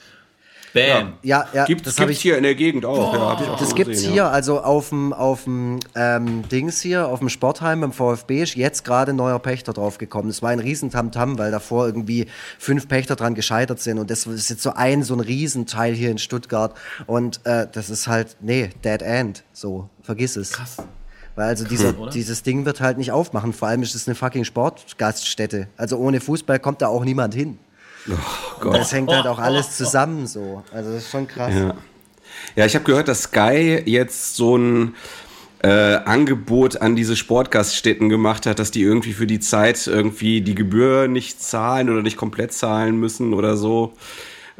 Bam. Ja, ja, Gibt, das habe ich hier in der Gegend auch. Ja, das, das gibt es hier, ja. also auf dem auf dem ähm, Dings hier, auf dem Sportheim beim VfB ist jetzt gerade ein neuer Pächter draufgekommen. Es war ein riesen Tamtam, weil davor irgendwie fünf Pächter dran gescheitert sind und das ist jetzt so ein so ein Riesenteil hier in Stuttgart und äh, das ist halt nee Dead End, so vergiss es. Krass. Weil also dieser, dieses Ding wird halt nicht aufmachen. Vor allem ist es eine fucking Sportgaststätte. Also ohne Fußball kommt da auch niemand hin. Oh Gott. Das hängt halt auch alles zusammen so. Also das ist schon krass. Ja, ja ich habe gehört, dass Sky jetzt so ein äh, Angebot an diese Sportgaststätten gemacht hat, dass die irgendwie für die Zeit irgendwie die Gebühr nicht zahlen oder nicht komplett zahlen müssen oder so.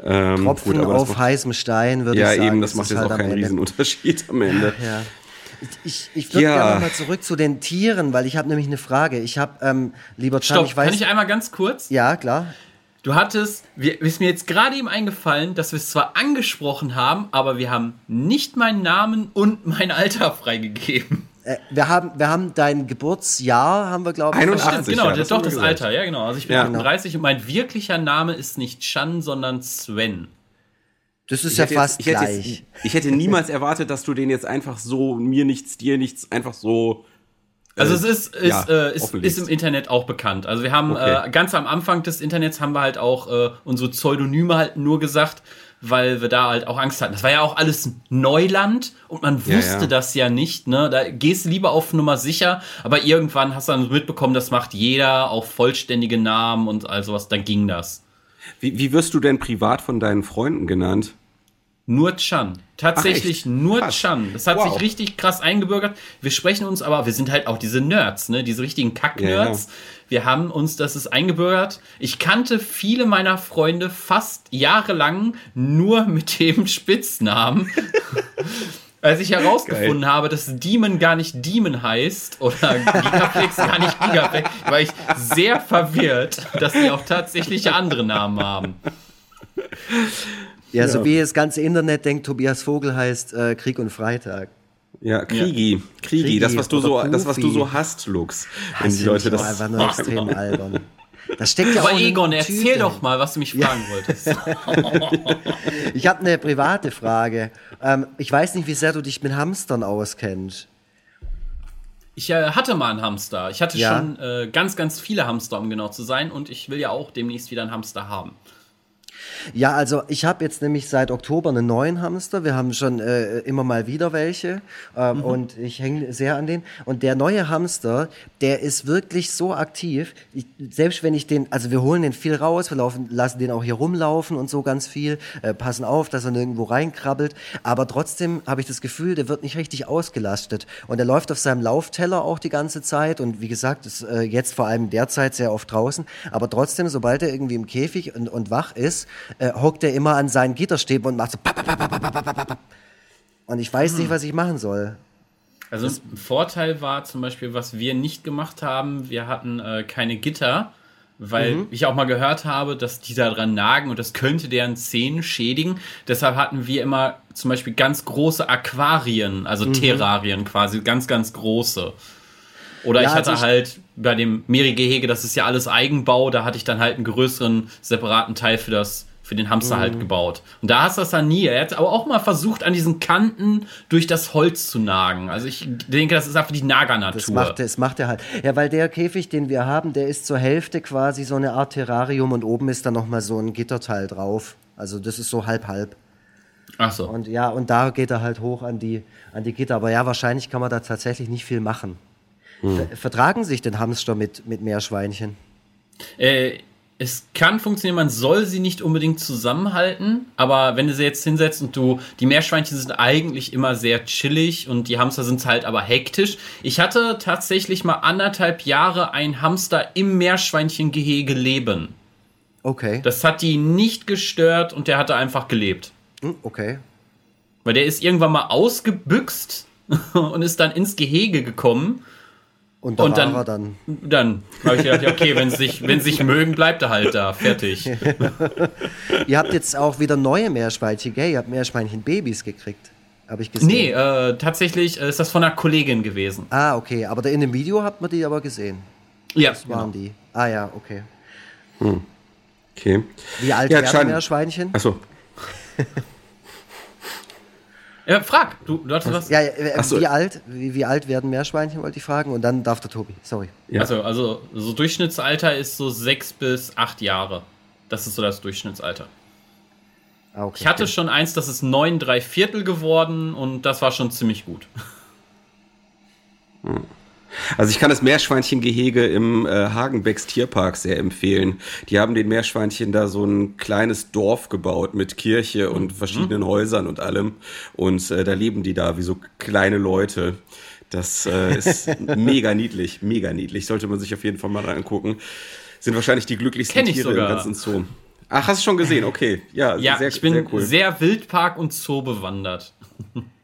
Ähm, Tropfen gut, auf heißem Stein, würde ja, ich sagen. Ja, eben, das, das macht jetzt halt auch keinen Riesenunterschied am Ende. Ja. Ich, ich würde ja. gerne nochmal zurück zu den Tieren, weil ich habe nämlich eine Frage. Ich habe, ähm, lieber Chan, Stopp, ich weiß... Kann ich einmal ganz kurz? Ja, klar. Du hattest, wir, ist mir jetzt gerade eben eingefallen, dass wir es zwar angesprochen haben, aber wir haben nicht meinen Namen und mein Alter freigegeben. Äh, wir, haben, wir haben dein Geburtsjahr, haben wir, glaube ich. 81, genau, ja, das doch das gesagt. Alter, ja, genau. Also ich bin ja. 38 und mein wirklicher Name ist nicht Chan, sondern Sven. Das ist ich ja fast jetzt, ich gleich. Hätte jetzt, ich hätte niemals erwartet, dass du den jetzt einfach so, mir nichts, dir nichts, einfach so also es ist, ist, ja, äh, ist, ist, im Internet auch bekannt. Also wir haben okay. äh, ganz am Anfang des Internets haben wir halt auch äh, unsere Pseudonyme halt nur gesagt, weil wir da halt auch Angst hatten. Das war ja auch alles Neuland und man wusste ja, ja. das ja nicht. Ne? Da gehst du lieber auf Nummer sicher, aber irgendwann hast du dann mitbekommen, das macht jeder, auch vollständige Namen und all sowas, dann ging das. Wie, wie wirst du denn privat von deinen Freunden genannt? Nur Chan. Tatsächlich nur krass. Chan. Das hat wow. sich richtig krass eingebürgert. Wir sprechen uns aber, wir sind halt auch diese Nerds, ne? Diese richtigen Kack-Nerds. Ja, ja. Wir haben uns, das ist eingebürgert. Ich kannte viele meiner Freunde fast jahrelang nur mit dem Spitznamen. Als ich herausgefunden Geil. habe, dass Demon gar nicht Demon heißt oder Gigaplex gar nicht Gigaplex, war ich sehr verwirrt, dass die auch tatsächlich andere Namen haben. Ja, so wie das ganze Internet denkt, Tobias Vogel heißt äh, Krieg und Freitag. Ja, Kriegi, ja. Kriegi, Kriegi, das was du so, das was du so hast, Lux. Wenn die Leute das einfach nur extrem albern. Das steckt ja Aber auch Egon, erzähl Tüte. doch mal, was du mich fragen ja. wolltest. ich habe eine private Frage. Ähm, ich weiß nicht, wie sehr du dich mit Hamstern auskennst. Ich äh, hatte mal einen Hamster. Ich hatte ja. schon äh, ganz, ganz viele Hamster, um genau zu sein. Und ich will ja auch demnächst wieder einen Hamster haben. Ja, also ich habe jetzt nämlich seit Oktober einen neuen Hamster. Wir haben schon äh, immer mal wieder welche ähm, mhm. und ich hänge sehr an den. Und der neue Hamster, der ist wirklich so aktiv. Ich, selbst wenn ich den, also wir holen den viel raus, wir laufen, lassen den auch hier rumlaufen und so ganz viel, äh, passen auf, dass er nirgendwo reinkrabbelt. Aber trotzdem habe ich das Gefühl, der wird nicht richtig ausgelastet. Und er läuft auf seinem Laufteller auch die ganze Zeit. Und wie gesagt, ist äh, jetzt vor allem derzeit sehr oft draußen. Aber trotzdem, sobald er irgendwie im Käfig und, und wach ist, äh, hockt er immer an seinen Gitterstäben und macht so. Und ich weiß hm. nicht, was ich machen soll. Also ein Vorteil war zum Beispiel, was wir nicht gemacht haben, wir hatten äh, keine Gitter, weil mhm. ich auch mal gehört habe, dass die da dran nagen und das könnte deren Zähne schädigen. Deshalb hatten wir immer zum Beispiel ganz große Aquarien, also mhm. Terrarien quasi, ganz, ganz große. Oder ja, ich hatte also ich halt bei dem Meri-Gehege, das ist ja alles Eigenbau, da hatte ich dann halt einen größeren separaten Teil für das für den Hamster halt mhm. halt gebaut. Und da hast du das dann nie. Er hat aber auch mal versucht, an diesen Kanten durch das Holz zu nagen. Also ich denke, das ist einfach die Nagernatur. Das macht, das macht er halt. Ja, weil der Käfig, den wir haben, der ist zur Hälfte quasi so eine Art Terrarium und oben ist dann nochmal so ein Gitterteil drauf. Also das ist so halb-halb. Ach so. Und ja, und da geht er halt hoch an die, an die Gitter. Aber ja, wahrscheinlich kann man da tatsächlich nicht viel machen. Hm. Vertragen sich den Hamster mit, mit Meerschweinchen? Äh, es kann funktionieren, man soll sie nicht unbedingt zusammenhalten, aber wenn du sie jetzt hinsetzt und du, die Meerschweinchen sind eigentlich immer sehr chillig und die Hamster sind halt aber hektisch. Ich hatte tatsächlich mal anderthalb Jahre ein Hamster im Meerschweinchengehege leben. Okay. Das hat die nicht gestört und der hatte einfach gelebt. Hm, okay. Weil der ist irgendwann mal ausgebüxt und ist dann ins Gehege gekommen und, da und dann, war er dann. Dann habe ich gedacht, okay, wenn sie sich, wenn sich mögen, bleibt er halt da. Fertig. Ihr habt jetzt auch wieder neue Meerschweinchen, gell? Ihr habt Meerschweinchen-Babys gekriegt. Habe ich gesehen. Nee, äh, tatsächlich ist das von einer Kollegin gewesen. Ah, okay. Aber in dem Video hat man die aber gesehen. Ja. Das waren genau. die. Ah, ja, okay. Hm. Okay. Wie alt ja, werden Meerschweinchen? Achso. Ja, frag. Du, du hattest was? Ja, äh, so. wie, alt, wie, wie, alt werden Meerschweinchen, wollte ich fragen. Und dann darf der Tobi. Sorry. Ja. Also, also so Durchschnittsalter ist so sechs bis acht Jahre. Das ist so das Durchschnittsalter. Ah, okay, ich hatte okay. schon eins, das ist neun, drei Viertel geworden und das war schon ziemlich gut. Hm. Also ich kann das Meerschweinchengehege im äh, Hagenbecks Tierpark sehr empfehlen. Die haben den Meerschweinchen da so ein kleines Dorf gebaut mit Kirche und mhm. verschiedenen Häusern und allem. Und äh, da leben die da wie so kleine Leute. Das äh, ist mega niedlich, mega niedlich. Sollte man sich auf jeden Fall mal angucken. Sind wahrscheinlich die glücklichsten Tiere sogar. im ganzen Zoo. Ach, hast du schon gesehen? Okay, ja, ja sehr, ich bin sehr, cool. sehr Wildpark und Zoo bewandert.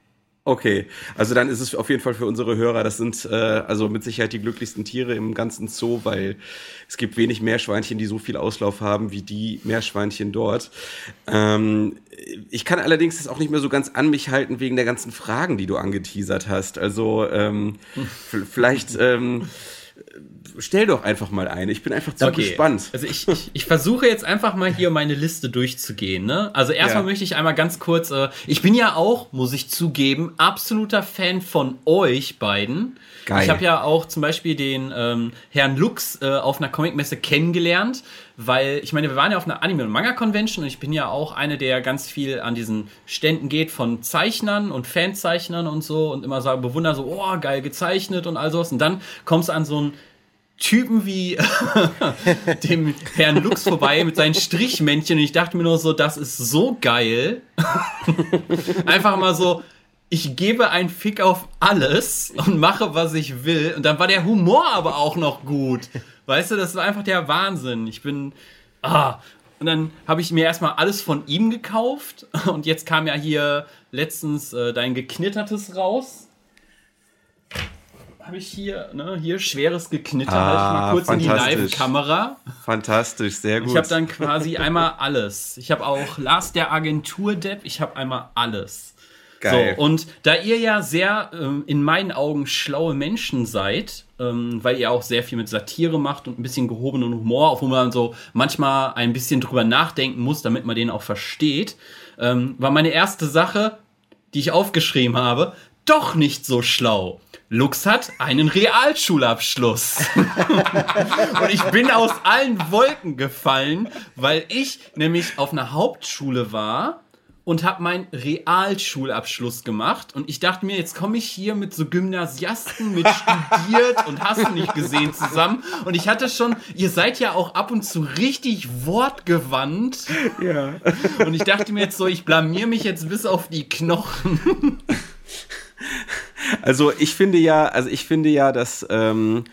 Okay, also dann ist es auf jeden Fall für unsere Hörer, das sind äh, also mit Sicherheit die glücklichsten Tiere im ganzen Zoo, weil es gibt wenig Meerschweinchen, die so viel Auslauf haben wie die Meerschweinchen dort. Ähm, ich kann allerdings das auch nicht mehr so ganz an mich halten wegen der ganzen Fragen, die du angeteasert hast. Also ähm, vielleicht ähm, stell doch einfach mal eine. Ich bin einfach zu okay. gespannt. Also ich, ich, ich, versuche jetzt einfach mal hier meine Liste durchzugehen. Ne? Also erstmal ja. möchte ich einmal ganz kurz, äh, ich bin ja auch, muss ich zugeben, absoluter Fan von euch beiden. Geil. Ich habe ja auch zum Beispiel den ähm, Herrn Lux äh, auf einer Comicmesse kennengelernt, weil ich meine, wir waren ja auf einer Anime- und Manga-Convention und ich bin ja auch eine, der ganz viel an diesen Ständen geht von Zeichnern und Fanzeichnern und so und immer so bewundern so, oh, geil gezeichnet und all sowas. Und dann kommst du an so ein Typen wie dem Herrn Lux vorbei mit seinen Strichmännchen und ich dachte mir nur so, das ist so geil. Einfach mal so, ich gebe einen Fick auf alles und mache, was ich will. Und dann war der Humor aber auch noch gut. Weißt du, das war einfach der Wahnsinn. Ich bin. Ah. Und dann habe ich mir erstmal alles von ihm gekauft. Und jetzt kam ja hier letztens äh, dein geknittertes raus habe ich hier, ne, hier schweres Geknitter, ah, halt mal kurz in die Live-Kamera. Fantastisch, sehr gut. Ich habe dann quasi einmal alles. Ich habe auch Lars der Agentur-Depp, ich habe einmal alles. Geil. So, und da ihr ja sehr ähm, in meinen Augen schlaue Menschen seid, ähm, weil ihr auch sehr viel mit Satire macht und ein bisschen gehobenen Humor, auf wo man so manchmal ein bisschen drüber nachdenken muss, damit man den auch versteht, ähm, war meine erste Sache, die ich aufgeschrieben habe, doch nicht so schlau. Lux hat einen Realschulabschluss. und ich bin aus allen Wolken gefallen, weil ich nämlich auf einer Hauptschule war und habe meinen Realschulabschluss gemacht. Und ich dachte mir, jetzt komme ich hier mit so Gymnasiasten, mit studiert und hast du nicht gesehen zusammen. Und ich hatte schon, ihr seid ja auch ab und zu richtig wortgewandt. Ja. Und ich dachte mir jetzt so, ich blamier mich jetzt bis auf die Knochen. Also ich finde ja, also ich finde ja, dass ähm,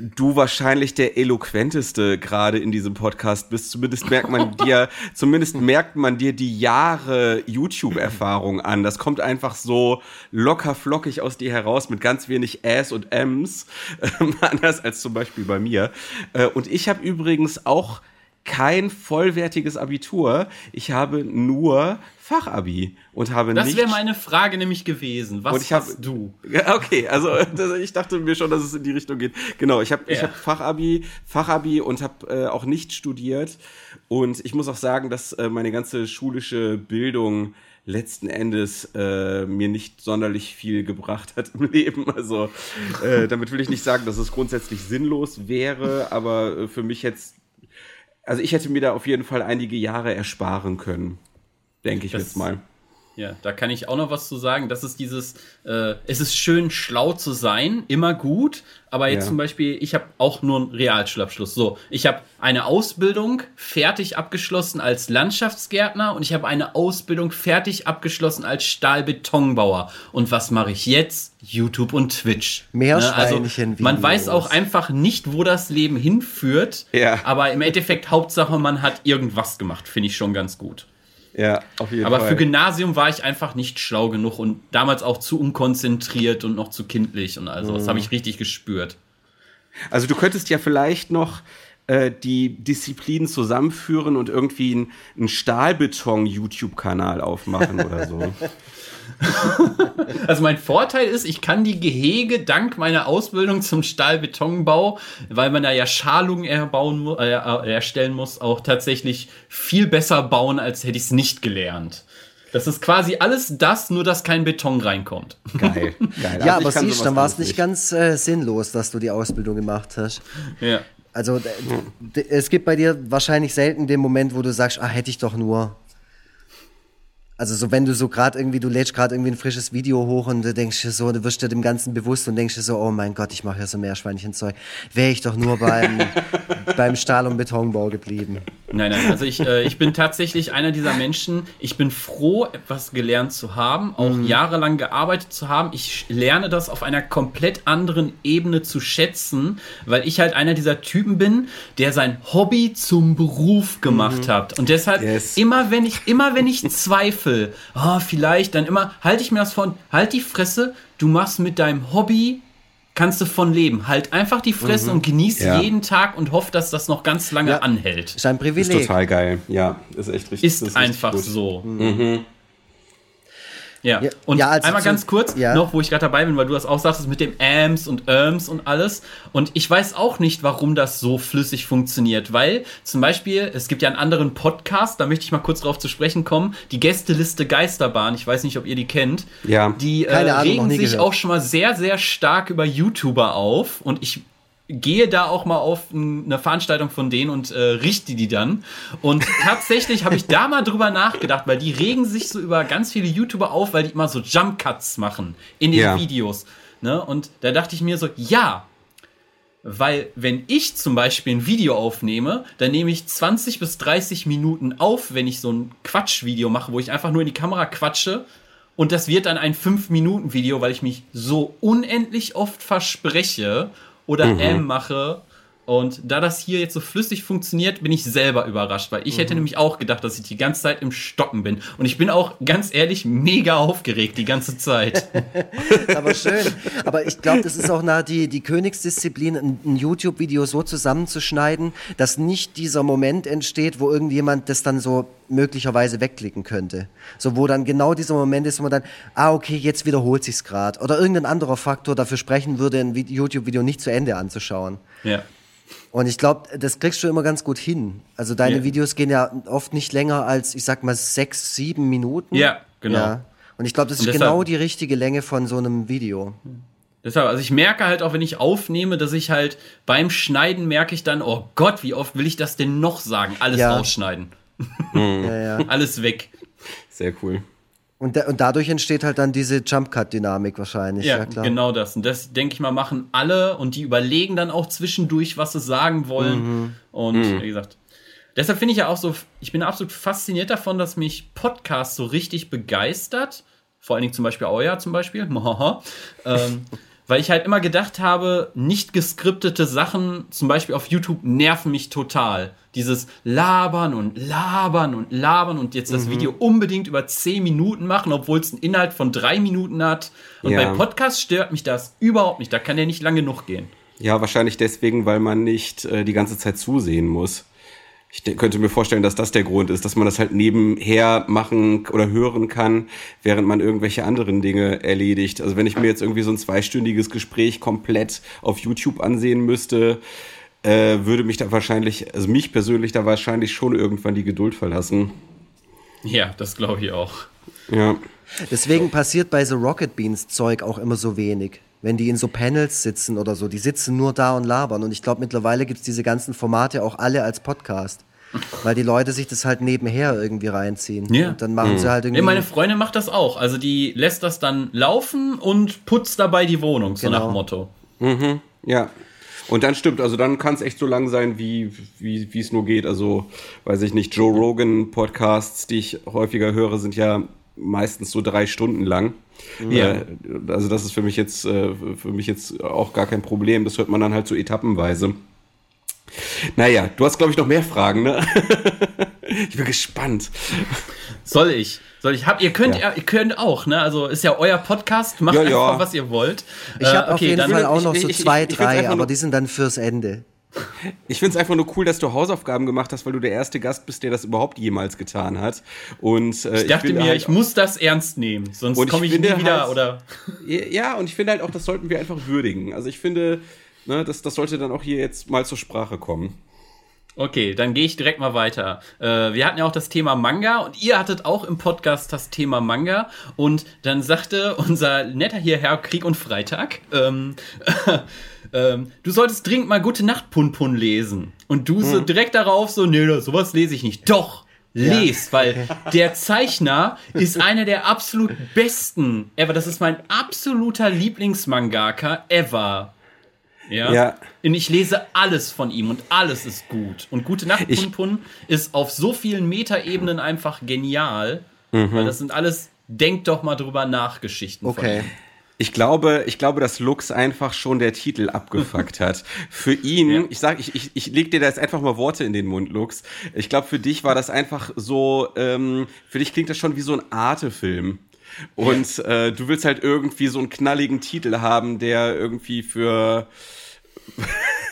du wahrscheinlich der eloquenteste gerade in diesem Podcast bist. Zumindest merkt man dir, zumindest merkt man dir die Jahre YouTube-Erfahrung an. Das kommt einfach so locker flockig aus dir heraus mit ganz wenig Äs und Ms, äh, anders als zum Beispiel bei mir. Äh, und ich habe übrigens auch kein vollwertiges Abitur. Ich habe nur Fachabi und habe das nicht. Das wäre meine Frage nämlich gewesen. Was ich hast hab, du? Okay, also ich dachte mir schon, dass es in die Richtung geht. Genau, ich habe ja. ich habe Fachabi, Fachabi und habe äh, auch nicht studiert und ich muss auch sagen, dass äh, meine ganze schulische Bildung letzten Endes äh, mir nicht sonderlich viel gebracht hat im Leben. Also äh, damit will ich nicht sagen, dass es grundsätzlich sinnlos wäre, aber äh, für mich jetzt, also ich hätte mir da auf jeden Fall einige Jahre ersparen können denke ich das, jetzt mal. Ja, da kann ich auch noch was zu sagen. Das ist dieses, äh, es ist schön, schlau zu sein, immer gut. Aber jetzt ja. zum Beispiel, ich habe auch nur einen Realschulabschluss. So, ich habe eine Ausbildung fertig abgeschlossen als Landschaftsgärtner und ich habe eine Ausbildung fertig abgeschlossen als Stahlbetonbauer. Und was mache ich jetzt? YouTube und Twitch. Meerschweinchen. Ne? Also, man weiß auch einfach nicht, wo das Leben hinführt. Ja. Aber im Endeffekt, Hauptsache, man hat irgendwas gemacht. Finde ich schon ganz gut. Ja, auf jeden Aber Fall. für Gymnasium war ich einfach nicht schlau genug und damals auch zu unkonzentriert und noch zu kindlich und also. Mhm. Das habe ich richtig gespürt. Also du könntest ja vielleicht noch äh, die Disziplinen zusammenführen und irgendwie einen Stahlbeton-YouTube-Kanal aufmachen oder so. also mein Vorteil ist, ich kann die Gehege dank meiner Ausbildung zum Stahlbetonbau, weil man da ja Schalungen erbauen, äh, äh, erstellen muss, auch tatsächlich viel besser bauen, als hätte ich es nicht gelernt. Das ist quasi alles das, nur dass kein Beton reinkommt. Geil. Geil. ja, also aber siehst, dann war es nicht ganz äh, sinnlos, dass du die Ausbildung gemacht hast. Ja. Also es gibt bei dir wahrscheinlich selten den Moment, wo du sagst, ah, hätte ich doch nur. Also so wenn du so gerade irgendwie, du lädst gerade irgendwie ein frisches Video hoch und du denkst dir so, du wirst dir dem Ganzen bewusst und denkst dir so, oh mein Gott, ich mache ja so Meerschweinchenzeug. Wäre ich doch nur beim, beim Stahl- und Betonbau geblieben. Nein, nein, also ich, äh, ich bin tatsächlich einer dieser Menschen. Ich bin froh, etwas gelernt zu haben, auch mhm. jahrelang gearbeitet zu haben. Ich lerne das auf einer komplett anderen Ebene zu schätzen, weil ich halt einer dieser Typen bin, der sein Hobby zum Beruf gemacht mhm. hat. Und deshalb, yes. immer wenn ich, immer wenn ich zweifle, oh, vielleicht, dann immer, halte ich mir das von, halt die Fresse, du machst mit deinem Hobby kannst du von leben. Halt einfach die Fresse mhm. und genieß ja. jeden Tag und hoff, dass das noch ganz lange ja. anhält. Ist ein Privileg. Ist total geil. Ja, ist echt richtig. Ist, ist einfach so. Mhm. Ja, und ja, also einmal ganz kurz ja. noch, wo ich gerade dabei bin, weil du das auch sagtest mit dem Ams und Erms und alles. Und ich weiß auch nicht, warum das so flüssig funktioniert, weil zum Beispiel, es gibt ja einen anderen Podcast, da möchte ich mal kurz drauf zu sprechen kommen, die Gästeliste Geisterbahn, ich weiß nicht, ob ihr die kennt. Ja. Die äh, regen sich gehört. auch schon mal sehr, sehr stark über YouTuber auf und ich gehe da auch mal auf eine Veranstaltung von denen und äh, richte die dann. Und tatsächlich habe ich da mal drüber nachgedacht, weil die regen sich so über ganz viele YouTuber auf, weil die immer so Jump Cuts machen in den ja. Videos. Ne? Und da dachte ich mir so, ja, weil wenn ich zum Beispiel ein Video aufnehme, dann nehme ich 20 bis 30 Minuten auf, wenn ich so ein Quatschvideo mache, wo ich einfach nur in die Kamera quatsche. Und das wird dann ein 5-Minuten-Video, weil ich mich so unendlich oft verspreche oder mhm. M mache. Und da das hier jetzt so flüssig funktioniert, bin ich selber überrascht, weil ich mhm. hätte nämlich auch gedacht, dass ich die ganze Zeit im Stocken bin. Und ich bin auch ganz ehrlich mega aufgeregt die ganze Zeit. Aber schön. Aber ich glaube, das ist auch nah die, die Königsdisziplin, ein, ein YouTube-Video so zusammenzuschneiden, dass nicht dieser Moment entsteht, wo irgendjemand das dann so möglicherweise wegklicken könnte. So, wo dann genau dieser Moment ist, wo man dann, ah, okay, jetzt wiederholt sich's gerade. Oder irgendein anderer Faktor dafür sprechen würde, ein YouTube-Video nicht zu Ende anzuschauen. Ja. Und ich glaube, das kriegst du immer ganz gut hin. Also deine ja. Videos gehen ja oft nicht länger als, ich sag mal, sechs, sieben Minuten. Ja, genau. Ja. Und ich glaube, das ist genau die richtige Länge von so einem Video. Deshalb, also ich merke halt auch, wenn ich aufnehme, dass ich halt beim Schneiden merke ich dann, oh Gott, wie oft will ich das denn noch sagen? Alles ja. rausschneiden. Mhm. ja, ja. Alles weg. Sehr cool. Und, da, und dadurch entsteht halt dann diese Jump-Cut-Dynamik wahrscheinlich. Ja, ja genau das. Und das, denke ich mal, machen alle und die überlegen dann auch zwischendurch, was sie sagen wollen. Mhm. Und mhm. wie gesagt, deshalb finde ich ja auch so, ich bin absolut fasziniert davon, dass mich Podcast so richtig begeistert. Vor allen Dingen zum Beispiel euer zum Beispiel. ähm, weil ich halt immer gedacht habe, nicht geskriptete Sachen, zum Beispiel auf YouTube, nerven mich total dieses Labern und Labern und Labern und jetzt das mhm. Video unbedingt über 10 Minuten machen, obwohl es einen Inhalt von 3 Minuten hat. Und ja. bei Podcasts stört mich das überhaupt nicht. Da kann der nicht lange genug gehen. Ja, wahrscheinlich deswegen, weil man nicht äh, die ganze Zeit zusehen muss. Ich könnte mir vorstellen, dass das der Grund ist, dass man das halt nebenher machen oder hören kann, während man irgendwelche anderen Dinge erledigt. Also wenn ich mir jetzt irgendwie so ein zweistündiges Gespräch komplett auf YouTube ansehen müsste, äh, würde mich da wahrscheinlich, also mich persönlich da wahrscheinlich schon irgendwann die Geduld verlassen. Ja, das glaube ich auch. Ja. Deswegen passiert bei so Rocket Beans Zeug auch immer so wenig. Wenn die in so Panels sitzen oder so, die sitzen nur da und labern. Und ich glaube, mittlerweile gibt es diese ganzen Formate auch alle als Podcast. Weil die Leute sich das halt nebenher irgendwie reinziehen. Ja. Und dann machen mhm. sie halt irgendwie. Ja, meine Freundin macht das auch. Also die lässt das dann laufen und putzt dabei die Wohnung, so genau. nach Motto. Mhm. Ja. Und dann stimmt, also dann kann es echt so lang sein, wie wie es nur geht. Also, weiß ich nicht, Joe Rogan Podcasts, die ich häufiger höre, sind ja meistens so drei Stunden lang. Ja. Äh, also das ist für mich jetzt äh, für mich jetzt auch gar kein Problem. Das hört man dann halt so etappenweise. Naja, du hast, glaube ich, noch mehr Fragen, ne? ich bin gespannt. Soll ich? Soll ich? Hab, ihr könnt, ja. ihr könnt auch, ne? Also ist ja euer Podcast, macht ja, einfach, ja. was ihr wollt. Ich habe äh, okay, auf jeden Fall auch noch so ich, zwei, ich, ich, drei, aber die sind dann fürs Ende. Ich finde es einfach nur cool, dass du Hausaufgaben gemacht hast, weil du der erste Gast bist, der das überhaupt jemals getan hat. Und äh, ich dachte ich mir, halt, ich muss das ernst nehmen, sonst komme ich, ich nie wieder halt, oder. Ja, und ich finde halt auch, das sollten wir einfach würdigen. Also ich finde, ne, das, das sollte dann auch hier jetzt mal zur Sprache kommen. Okay, dann gehe ich direkt mal weiter. Äh, wir hatten ja auch das Thema Manga und ihr hattet auch im Podcast das Thema Manga und dann sagte unser netter hier Herr Krieg und Freitag, ähm, ähm, du solltest dringend mal Gute Nacht Punpun lesen. Und du so mhm. direkt darauf so, nee, sowas lese ich nicht. Doch, lest, ja. weil der Zeichner ist einer der absolut besten ever. Das ist mein absoluter Lieblingsmangaka ever. Ja? ja. Und ich lese alles von ihm und alles ist gut. Und Gute Nacht, Pun Pun ist auf so vielen Metaebenen einfach genial. Mhm. Weil das sind alles, denk doch mal drüber nach, Geschichten okay. von ihm. Ich glaube, ich glaube, dass Lux einfach schon der Titel abgefuckt hat. Für ihn, ja. ich sag, ich, ich, ich leg dir da jetzt einfach mal Worte in den Mund, Lux. Ich glaube, für dich war das einfach so, ähm, für dich klingt das schon wie so ein Arte-Film. Und äh, du willst halt irgendwie so einen knalligen Titel haben, der irgendwie für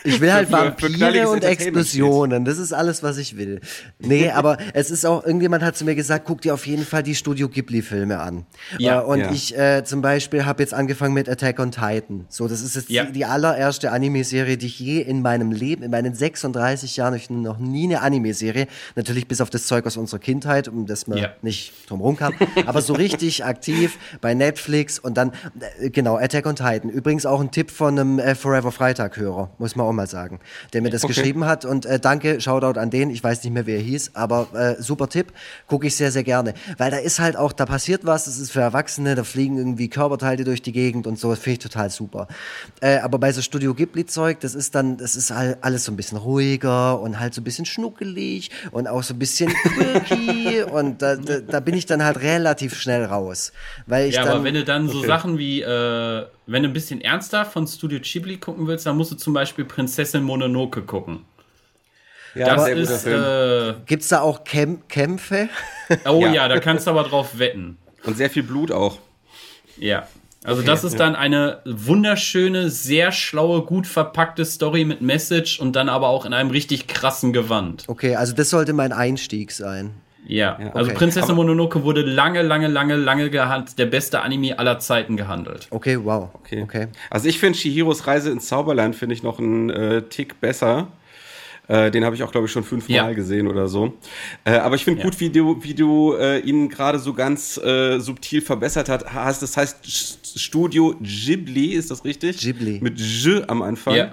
ich will halt Vampire und Explosionen. Das ist alles, was ich will. Nee, aber es ist auch, irgendjemand hat zu mir gesagt, guck dir auf jeden Fall die Studio Ghibli-Filme an. Ja. Äh, und ja. ich äh, zum Beispiel habe jetzt angefangen mit Attack on Titan. So, das ist jetzt ja. die, die, allererste Anime-Serie, die ich je in meinem Leben, in meinen 36 Jahren, ich noch nie eine Anime-Serie, natürlich bis auf das Zeug aus unserer Kindheit, um das man ja. nicht drum rum kam, aber so richtig aktiv bei Netflix und dann, äh, genau, Attack on Titan. Übrigens auch ein Tipp von einem äh, Forever Freitag-Hörer, muss man auch mal sagen, der mir das okay. geschrieben hat. Und äh, danke, Shoutout an den. Ich weiß nicht mehr, wer er hieß, aber äh, super Tipp. Gucke ich sehr, sehr gerne. Weil da ist halt auch, da passiert was, das ist für Erwachsene, da fliegen irgendwie Körperteile durch die Gegend und so. Das finde ich total super. Äh, aber bei so Studio Ghibli-Zeug, das ist dann, das ist halt alles so ein bisschen ruhiger und halt so ein bisschen schnuckelig und auch so ein bisschen quirky. und da, da, da, bin ich dann halt relativ schnell raus. Weil ich ja, dann, aber wenn du dann so Sachen wie äh wenn du ein bisschen ernster von Studio Ghibli gucken willst, dann musst du zum Beispiel Prinzessin Mononoke gucken. Ja, das ist. Äh, Gibt es da auch Kämp Kämpfe? Oh ja. ja, da kannst du aber drauf wetten. Und sehr viel Blut auch. Ja. Also okay, das ist ja. dann eine wunderschöne, sehr schlaue, gut verpackte Story mit Message und dann aber auch in einem richtig krassen Gewand. Okay, also das sollte mein Einstieg sein. Ja, ja also Prinzessin Aber Mononoke wurde lange, lange, lange, lange gehandelt, der beste Anime aller Zeiten gehandelt. Okay, wow. Okay. okay. Also ich finde Shihiros Reise ins Zauberland finde ich noch einen äh, Tick besser. Äh, den habe ich auch, glaube ich, schon fünfmal ja. gesehen oder so. Äh, aber ich finde ja. gut, wie du, wie du äh, ihn gerade so ganz äh, subtil verbessert hat, hast. Das heißt Studio Ghibli, ist das richtig? Ghibli. Mit J am Anfang. Ja.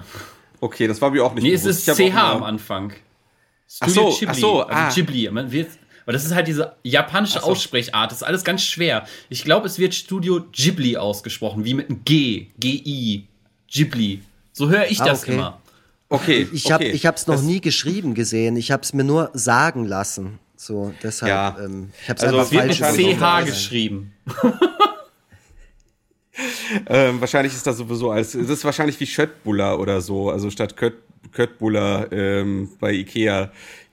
Okay, das war mir auch nicht Nee, bewusst. es ist CH am Anfang. Studio ach so, Ghibli, ach so, also ah. Ghibli. Man wird aber das ist halt diese japanische so. Aussprechart. Das ist alles ganz schwer. Ich glaube, es wird Studio Ghibli ausgesprochen, wie mit einem G. G-I. Ghibli. So höre ich ah, das okay. immer. Okay. Ich habe okay. es noch das nie geschrieben gesehen. Ich habe es mir nur sagen lassen. So, deshalb. Ja. Ähm, ich habe es also einfach falsch mit CH geschrieben. ähm, wahrscheinlich ist das sowieso als. Es ist wahrscheinlich wie Schöttbuller oder so. Also statt Kött, Köttbuller ähm, bei Ikea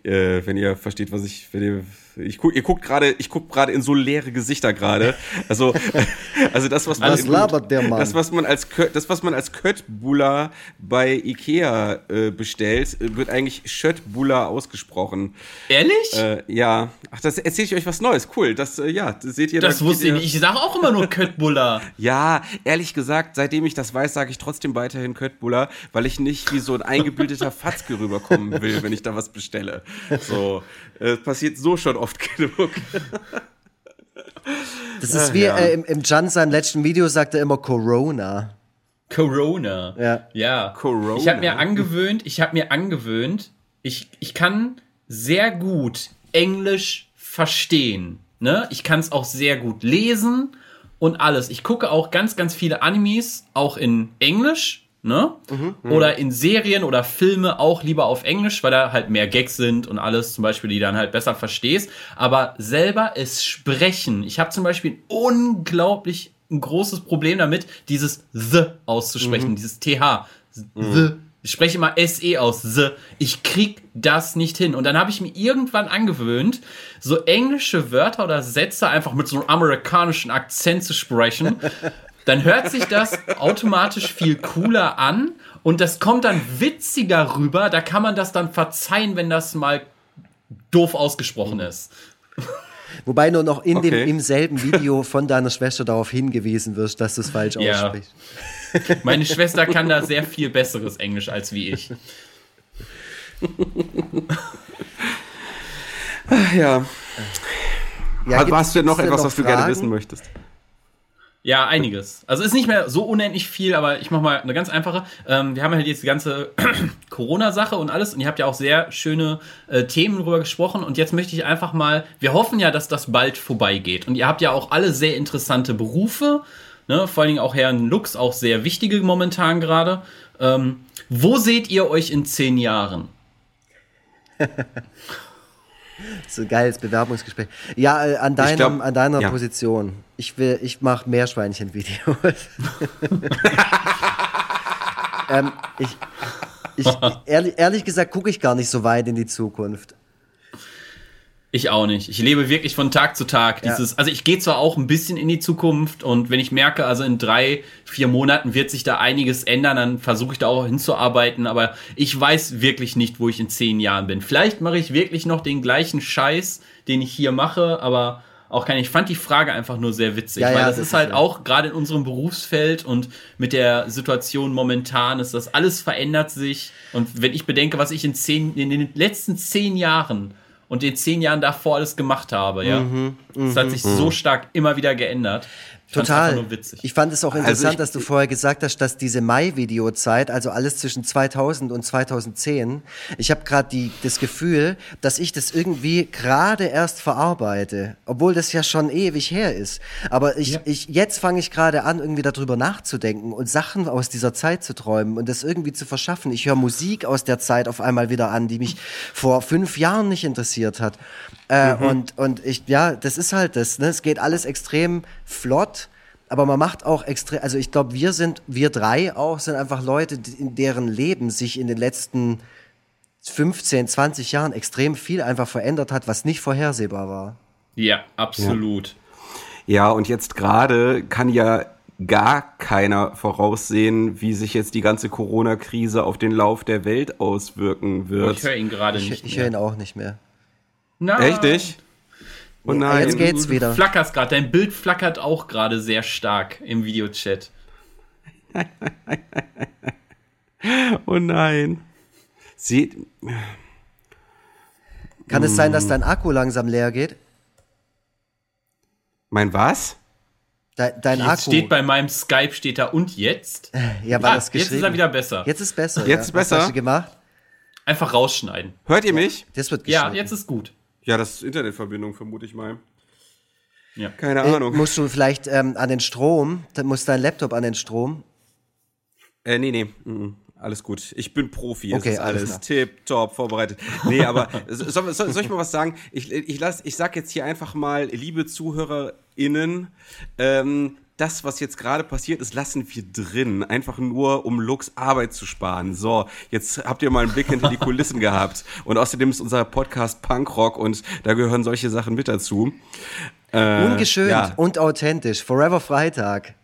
äh, wenn ihr versteht, was ich, wenn ihr ich guck, ihr guckt gerade, ich guck gerade in so leere Gesichter gerade. Also, also das, was man, was labert der Mann? das, was man als, das, was man als Köttbullar bei Ikea äh, bestellt, wird eigentlich Schöttbullar ausgesprochen. Ehrlich? Äh, ja. Ach, das erzähle ich euch was Neues. Cool. Das, äh, ja, das seht ihr. Das da, wusste ich nicht. Ich sage auch immer nur Köttbullar. ja, ehrlich gesagt, seitdem ich das weiß, sage ich trotzdem weiterhin Köttbullar, weil ich nicht wie so ein eingebildeter Fatzke rüberkommen will, wenn ich da was bestelle. So, äh, passiert so schon oft oft genug. Das ist wie ja. äh, im, im Jan seinem letzten Video sagt er immer Corona. Corona. Ja. Ja. Corona. Ich habe mir angewöhnt, ich habe mir angewöhnt, ich, ich kann sehr gut Englisch verstehen. Ne? Ich kann es auch sehr gut lesen und alles. Ich gucke auch ganz, ganz viele Animes, auch in Englisch ne? Mhm, oder in Serien oder Filme auch lieber auf Englisch, weil da halt mehr Gags sind und alles zum Beispiel, die dann halt besser verstehst. Aber selber es sprechen. Ich habe zum Beispiel ein unglaublich ein großes Problem damit, dieses The auszusprechen, mhm. dieses TH. Mhm. The. Ich spreche immer SE aus. The. Ich krieg das nicht hin. Und dann habe ich mir irgendwann angewöhnt, so englische Wörter oder Sätze einfach mit so einem amerikanischen Akzent zu sprechen. dann hört sich das automatisch viel cooler an und das kommt dann witziger rüber. Da kann man das dann verzeihen, wenn das mal doof ausgesprochen ist. Wobei nur noch in okay. dem, im selben Video von deiner Schwester darauf hingewiesen wirst, dass du es falsch ja. aussprichst. Meine Schwester kann da sehr viel besseres Englisch als wie ich. ja. ja Hast du denn noch etwas, noch was du gerne wissen möchtest? Ja, einiges. Also ist nicht mehr so unendlich viel, aber ich mache mal eine ganz einfache. Ähm, wir haben halt jetzt die ganze Corona-Sache und alles und ihr habt ja auch sehr schöne äh, Themen darüber gesprochen und jetzt möchte ich einfach mal, wir hoffen ja, dass das bald vorbeigeht und ihr habt ja auch alle sehr interessante Berufe, ne? vor allen Dingen auch Herrn Lux, auch sehr wichtige momentan gerade. Ähm, wo seht ihr euch in zehn Jahren? so ein geiles Bewerbungsgespräch. Ja, äh, an, deinem, glaub, an deiner ja. Position. Ich will, ich mache Meerschweinchen-Videos. ähm, ich, ich, ehrlich, ehrlich gesagt gucke ich gar nicht so weit in die Zukunft. Ich auch nicht. Ich lebe wirklich von Tag zu Tag. Dieses, ja. Also ich gehe zwar auch ein bisschen in die Zukunft und wenn ich merke, also in drei, vier Monaten wird sich da einiges ändern, dann versuche ich da auch hinzuarbeiten, aber ich weiß wirklich nicht, wo ich in zehn Jahren bin. Vielleicht mache ich wirklich noch den gleichen Scheiß, den ich hier mache, aber auch keine. Ich fand die Frage einfach nur sehr witzig, ja, weil ja, das, das ist halt ja. auch gerade in unserem Berufsfeld und mit der Situation momentan ist das alles verändert sich. Und wenn ich bedenke, was ich in zehn, in den letzten zehn Jahren und den zehn Jahren davor alles gemacht habe, ja. Mhm, das hat sich mhm. so stark immer wieder geändert. Total. Ich fand es auch also interessant, also ich, dass du vorher gesagt hast, dass diese Mai-Videozeit, also alles zwischen 2000 und 2010, ich habe gerade das Gefühl, dass ich das irgendwie gerade erst verarbeite, obwohl das ja schon ewig her ist. Aber ich, ja. ich jetzt fange ich gerade an, irgendwie darüber nachzudenken und Sachen aus dieser Zeit zu träumen und das irgendwie zu verschaffen. Ich höre Musik aus der Zeit auf einmal wieder an, die mich vor fünf Jahren nicht interessiert hat. Äh, mhm. Und, und ich, ja, das ist halt das. Ne? Es geht alles extrem flott, aber man macht auch extrem, also ich glaube, wir sind, wir drei auch, sind einfach Leute, in deren Leben sich in den letzten 15, 20 Jahren extrem viel einfach verändert hat, was nicht vorhersehbar war. Ja, absolut. Ja, ja und jetzt gerade kann ja gar keiner voraussehen, wie sich jetzt die ganze Corona-Krise auf den Lauf der Welt auswirken wird. Ich höre ihn gerade nicht. Ich, ich höre ihn auch nicht mehr. Nein. Echt nicht? Oh nein. Jetzt geht's du, wieder. Du flackerst gerade. Dein Bild flackert auch gerade sehr stark im Videochat. oh nein. Seht. Kann es sein, dass dein Akku langsam leer geht? Mein was? De dein jetzt Akku. steht bei meinem Skype steht da und jetzt? Ja, war ah, das geschrieben? Jetzt ist er wieder besser. Jetzt ist besser. Jetzt ja. ist besser. Was hast du gemacht? Einfach rausschneiden. Hört ihr mich? Das wird geschnitten. Ja, jetzt ist gut. Ja, das ist Internetverbindung, vermute ich mal. Ja. Keine äh, Ahnung. Musst du vielleicht ähm, an den Strom, dann muss dein Laptop an den Strom. Äh, nee, nee. Mhm. Alles gut. Ich bin Profi. Okay, es ist alles, alles tip, top, vorbereitet. Nee, aber soll, soll, soll, ich mal was sagen? Ich, ich, lass, ich sag jetzt hier einfach mal, liebe ZuhörerInnen, ähm, das, was jetzt gerade passiert ist, lassen wir drin. Einfach nur, um Lux Arbeit zu sparen. So, jetzt habt ihr mal einen Blick hinter die Kulissen gehabt. Und außerdem ist unser Podcast Punkrock und da gehören solche Sachen mit dazu. Äh, Ungeschönt ja. und authentisch. Forever Freitag.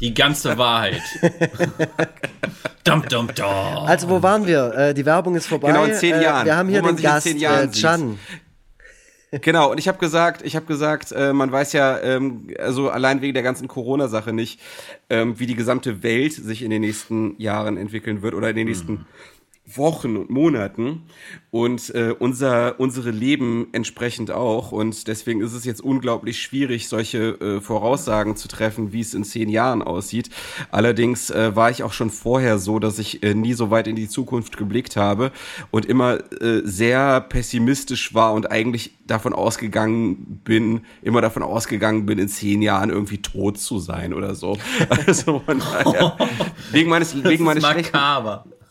Die ganze Wahrheit. dum, dum, dum. Also, wo waren wir? Äh, die Werbung ist vorbei. Genau, in zehn äh, Jahren. wir haben hier den Gast, äh, Chan. Genau, und ich habe gesagt, ich habe gesagt, äh, man weiß ja, ähm, also allein wegen der ganzen Corona-Sache nicht, ähm, wie die gesamte Welt sich in den nächsten Jahren entwickeln wird oder in den nächsten mhm. Wochen und Monaten und äh, unser unsere Leben entsprechend auch. Und deswegen ist es jetzt unglaublich schwierig solche äh, Voraussagen zu treffen wie es in zehn Jahren aussieht. Allerdings äh, war ich auch schon vorher so dass ich äh, nie so weit in die Zukunft geblickt habe und immer äh, sehr pessimistisch war und eigentlich davon ausgegangen bin immer davon ausgegangen bin in zehn Jahren irgendwie tot zu sein oder so. Also von daher, wegen meines wegen meines schlechten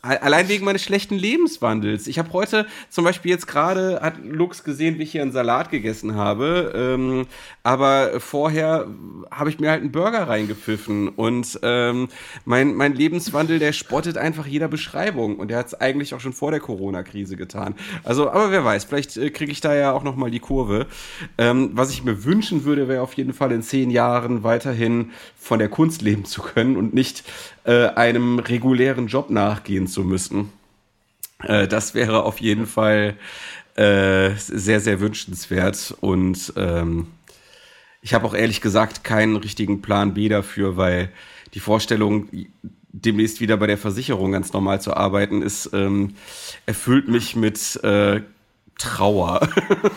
Allein wegen meines schlechten Lebenswandels. Ich habe heute zum Beispiel jetzt gerade, hat Lux gesehen, wie ich hier einen Salat gegessen habe. Ähm, aber vorher habe ich mir halt einen Burger reingepfiffen. Und ähm, mein, mein Lebenswandel, der spottet einfach jeder Beschreibung. Und der hat es eigentlich auch schon vor der Corona-Krise getan. Also, aber wer weiß, vielleicht äh, kriege ich da ja auch nochmal die Kurve. Ähm, was ich mir wünschen würde, wäre auf jeden Fall in zehn Jahren weiterhin von der Kunst leben zu können und nicht äh, einem regulären Job nachgehen zu müssen. Äh, das wäre auf jeden Fall äh, sehr, sehr wünschenswert. Und ähm, ich habe auch ehrlich gesagt keinen richtigen Plan B dafür, weil die Vorstellung, demnächst wieder bei der Versicherung ganz normal zu arbeiten, ist, ähm, erfüllt mich mit äh, Trauer.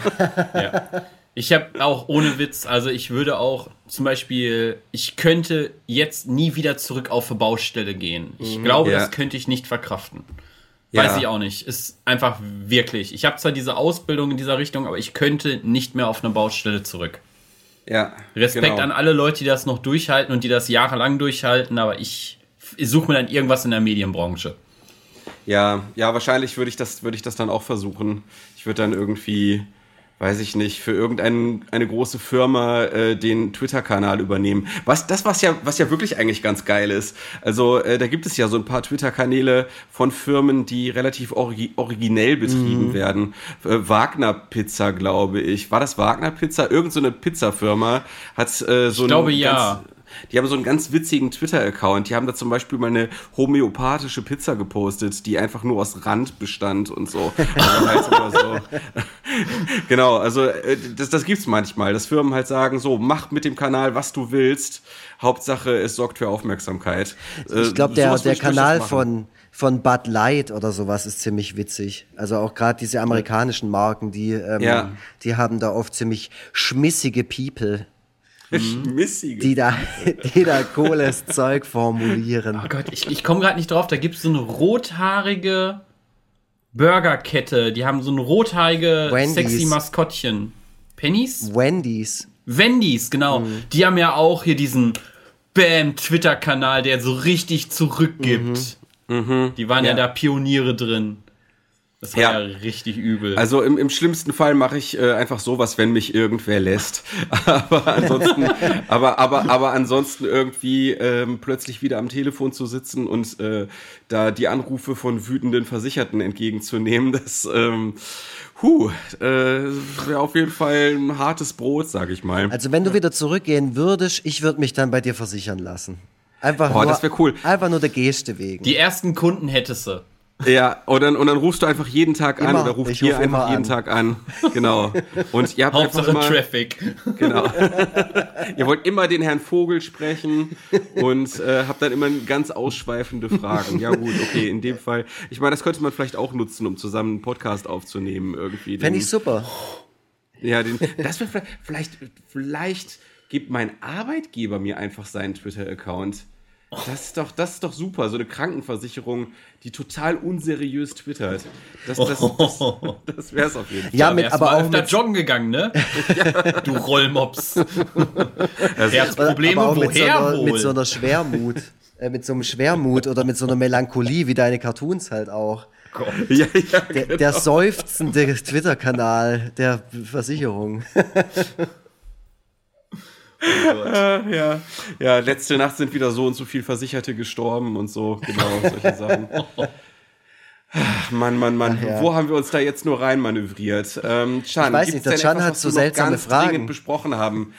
ja. Ich habe auch ohne Witz, also ich würde auch zum Beispiel, ich könnte jetzt nie wieder zurück auf eine Baustelle gehen. Ich mhm, glaube, ja. das könnte ich nicht verkraften. Weiß ja. ich auch nicht. Ist einfach wirklich. Ich habe zwar diese Ausbildung in dieser Richtung, aber ich könnte nicht mehr auf eine Baustelle zurück. Ja. Respekt genau. an alle Leute, die das noch durchhalten und die das jahrelang durchhalten, aber ich ich suche mir dann irgendwas in der Medienbranche. Ja, ja, wahrscheinlich würde ich das, würde ich das dann auch versuchen. Ich würde dann irgendwie weiß ich nicht, für irgendeine eine große Firma äh, den Twitter-Kanal übernehmen. Was das was ja was ja wirklich eigentlich ganz geil ist. Also äh, da gibt es ja so ein paar Twitter-Kanäle von Firmen, die relativ origi originell betrieben mhm. werden. Äh, Wagner Pizza, glaube ich. War das Wagner Pizza? Irgend so eine Pizzafirma hat äh, so ich glaube ja. Die haben so einen ganz witzigen Twitter-Account. Die haben da zum Beispiel mal eine homöopathische Pizza gepostet, die einfach nur aus Rand bestand und so. halt so. genau, also äh, das, das gibt's manchmal, dass Firmen halt sagen, so, mach mit dem Kanal, was du willst. Hauptsache, es sorgt für Aufmerksamkeit. Äh, ich glaube, der, der Kanal von von Bud Light oder sowas ist ziemlich witzig. Also auch gerade diese amerikanischen Marken, die, ähm, ja. die haben da oft ziemlich schmissige People Schmissige. Die da, die da cooles Zeug formulieren. Oh Gott, ich, ich komme gerade nicht drauf. Da gibt es so eine rothaarige Burgerkette. Die haben so ein rothaarige, Wendy's. sexy Maskottchen. Pennies? Wendy's. Wendy's, genau. Mhm. Die haben ja auch hier diesen Bam-Twitter-Kanal, der so richtig zurückgibt. Mhm. Mhm. Die waren ja. ja da Pioniere drin. Das war ja, ja richtig übel. Also im, im schlimmsten Fall mache ich äh, einfach sowas, wenn mich irgendwer lässt. aber ansonsten, aber, aber, aber ansonsten irgendwie ähm, plötzlich wieder am Telefon zu sitzen und äh, da die Anrufe von wütenden Versicherten entgegenzunehmen, das ähm, Huh, äh, wäre auf jeden Fall ein hartes Brot, sag ich mal. Also wenn du wieder zurückgehen würdest, ich würde mich dann bei dir versichern lassen. Einfach Boah, nur, das wäre cool. Einfach nur der Geste wegen. Die ersten Kunden hättest du. Ja, und dann, und dann rufst du einfach jeden Tag immer. an oder ruft hier einfach jeden an. Tag an. Genau. Und ihr habt Hauptsache einfach immer, Traffic. Genau. ihr wollt immer den Herrn Vogel sprechen und äh, habt dann immer ganz ausschweifende Fragen. Ja gut, okay, in dem Fall. Ich meine, das könnte man vielleicht auch nutzen, um zusammen einen Podcast aufzunehmen irgendwie. Fände ich super. Ja, den, das wäre vielleicht, vielleicht gibt mein Arbeitgeber mir einfach seinen Twitter-Account. Das ist doch, das ist doch super. So eine Krankenversicherung, die total unseriös twittert. Das, das, das, das wäre es auf jeden Fall. Ja, mit, aber auch mit joggen gegangen, ne? du Rollmops. Herzprobleme, woher mit so einer, wohl? Mit so einer Schwermut. Äh, mit so einem Schwermut oder mit so einer Melancholie, wie deine Cartoons halt auch. Ja, ja, der, genau. der seufzende Twitter-Kanal der Versicherung. Oh ja, ja, letzte Nacht sind wieder so und so viel Versicherte gestorben und so, genau, solche Sachen. Mann, Mann, Mann, ja. wo haben wir uns da jetzt nur rein manövriert? Ähm, Chan, ich weiß nicht, der Chan etwas, hat so seltsame Fragen. Dringend besprochen haben?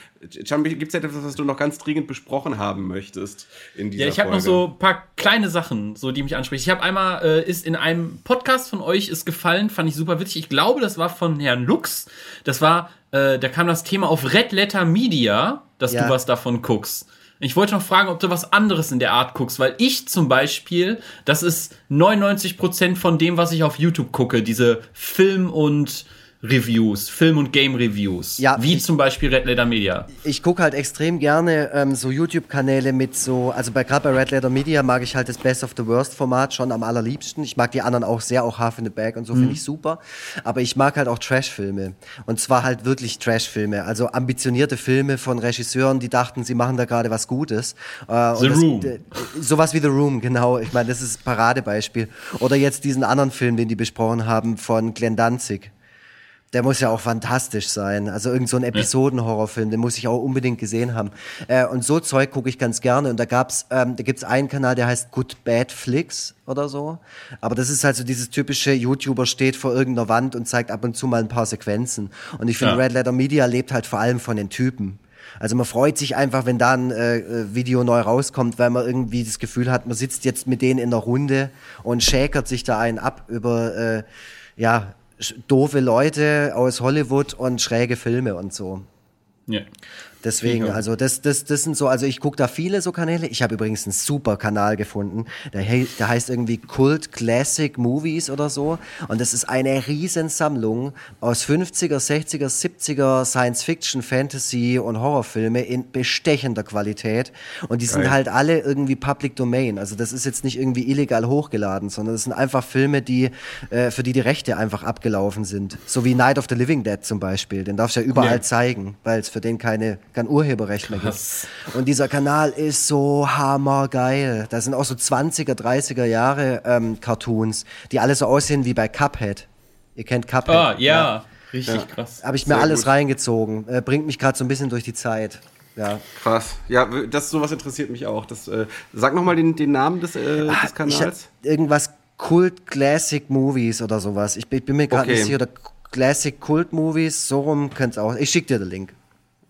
Chan, gibt es etwas, was du noch ganz dringend besprochen haben möchtest in dieser Ja, ich habe noch so ein paar kleine Sachen, so die mich ansprechen. Ich habe einmal äh, ist in einem Podcast von euch ist gefallen, fand ich super witzig. Ich glaube, das war von Herrn Lux. Das war, äh, da kam das Thema auf Red Letter Media, dass ja. du was davon guckst. Ich wollte noch fragen, ob du was anderes in der Art guckst, weil ich zum Beispiel, das ist 99% von dem, was ich auf YouTube gucke, diese Film- und Reviews, Film- und Game-Reviews. Ja, wie ich, zum Beispiel Red Letter Media. Ich gucke halt extrem gerne ähm, so YouTube-Kanäle mit so, also bei gerade bei Red Letter Media mag ich halt das Best of the Worst-Format schon am allerliebsten. Ich mag die anderen auch sehr, auch Half in the Bag und so mhm. finde ich super. Aber ich mag halt auch Trash-Filme. Und zwar halt wirklich Trash-Filme. Also ambitionierte Filme von Regisseuren, die dachten, sie machen da gerade was Gutes. Äh, the Room. Das, sowas wie The Room, genau. Ich meine, das ist ein Paradebeispiel. Oder jetzt diesen anderen Film, den die besprochen haben, von Glenn Danzig der muss ja auch fantastisch sein. Also irgend so ein Episodenhorrorfilm, den muss ich auch unbedingt gesehen haben. Äh, und so Zeug gucke ich ganz gerne. Und da gab's, ähm, da gibt's einen Kanal, der heißt Good Bad Flicks oder so. Aber das ist halt so dieses typische YouTuber steht vor irgendeiner Wand und zeigt ab und zu mal ein paar Sequenzen. Und ich finde, ja. Red Letter Media lebt halt vor allem von den Typen. Also man freut sich einfach, wenn da ein äh, äh, Video neu rauskommt, weil man irgendwie das Gefühl hat, man sitzt jetzt mit denen in der Runde und schäkert sich da einen ab über äh, ja doofe Leute aus Hollywood und schräge Filme und so. Ja. Deswegen, also das, das, das sind so, also ich gucke da viele so Kanäle. Ich habe übrigens einen super Kanal gefunden. Der, der heißt irgendwie Cult Classic Movies oder so. Und das ist eine Riesensammlung aus 50er, 60er, 70er Science Fiction, Fantasy und Horrorfilme in bestechender Qualität. Und die sind Geil. halt alle irgendwie Public Domain. Also das ist jetzt nicht irgendwie illegal hochgeladen, sondern das sind einfach Filme, die, äh, für die die Rechte einfach abgelaufen sind. So wie Night of the Living Dead zum Beispiel. Den darfst du ja überall ja. zeigen, weil es für den keine kein Urheberrecht mehr gibt. Und dieser Kanal ist so hammergeil. Da sind auch so 20er, 30er Jahre ähm, Cartoons, die alle so aussehen wie bei Cuphead. Ihr kennt Cuphead. Ah, ja. ja. Richtig ja. krass. Habe ich mir Sehr alles gut. reingezogen. Äh, bringt mich gerade so ein bisschen durch die Zeit. Ja. Krass. Ja, das sowas interessiert mich auch. Das, äh, sag nochmal den, den Namen des, äh, ah, des Kanals. irgendwas Kult Classic Movies oder sowas. Ich, ich bin mir gerade okay. nicht sicher. Classic Kult Movies, so rum könnte es auch. Ich schicke dir den Link.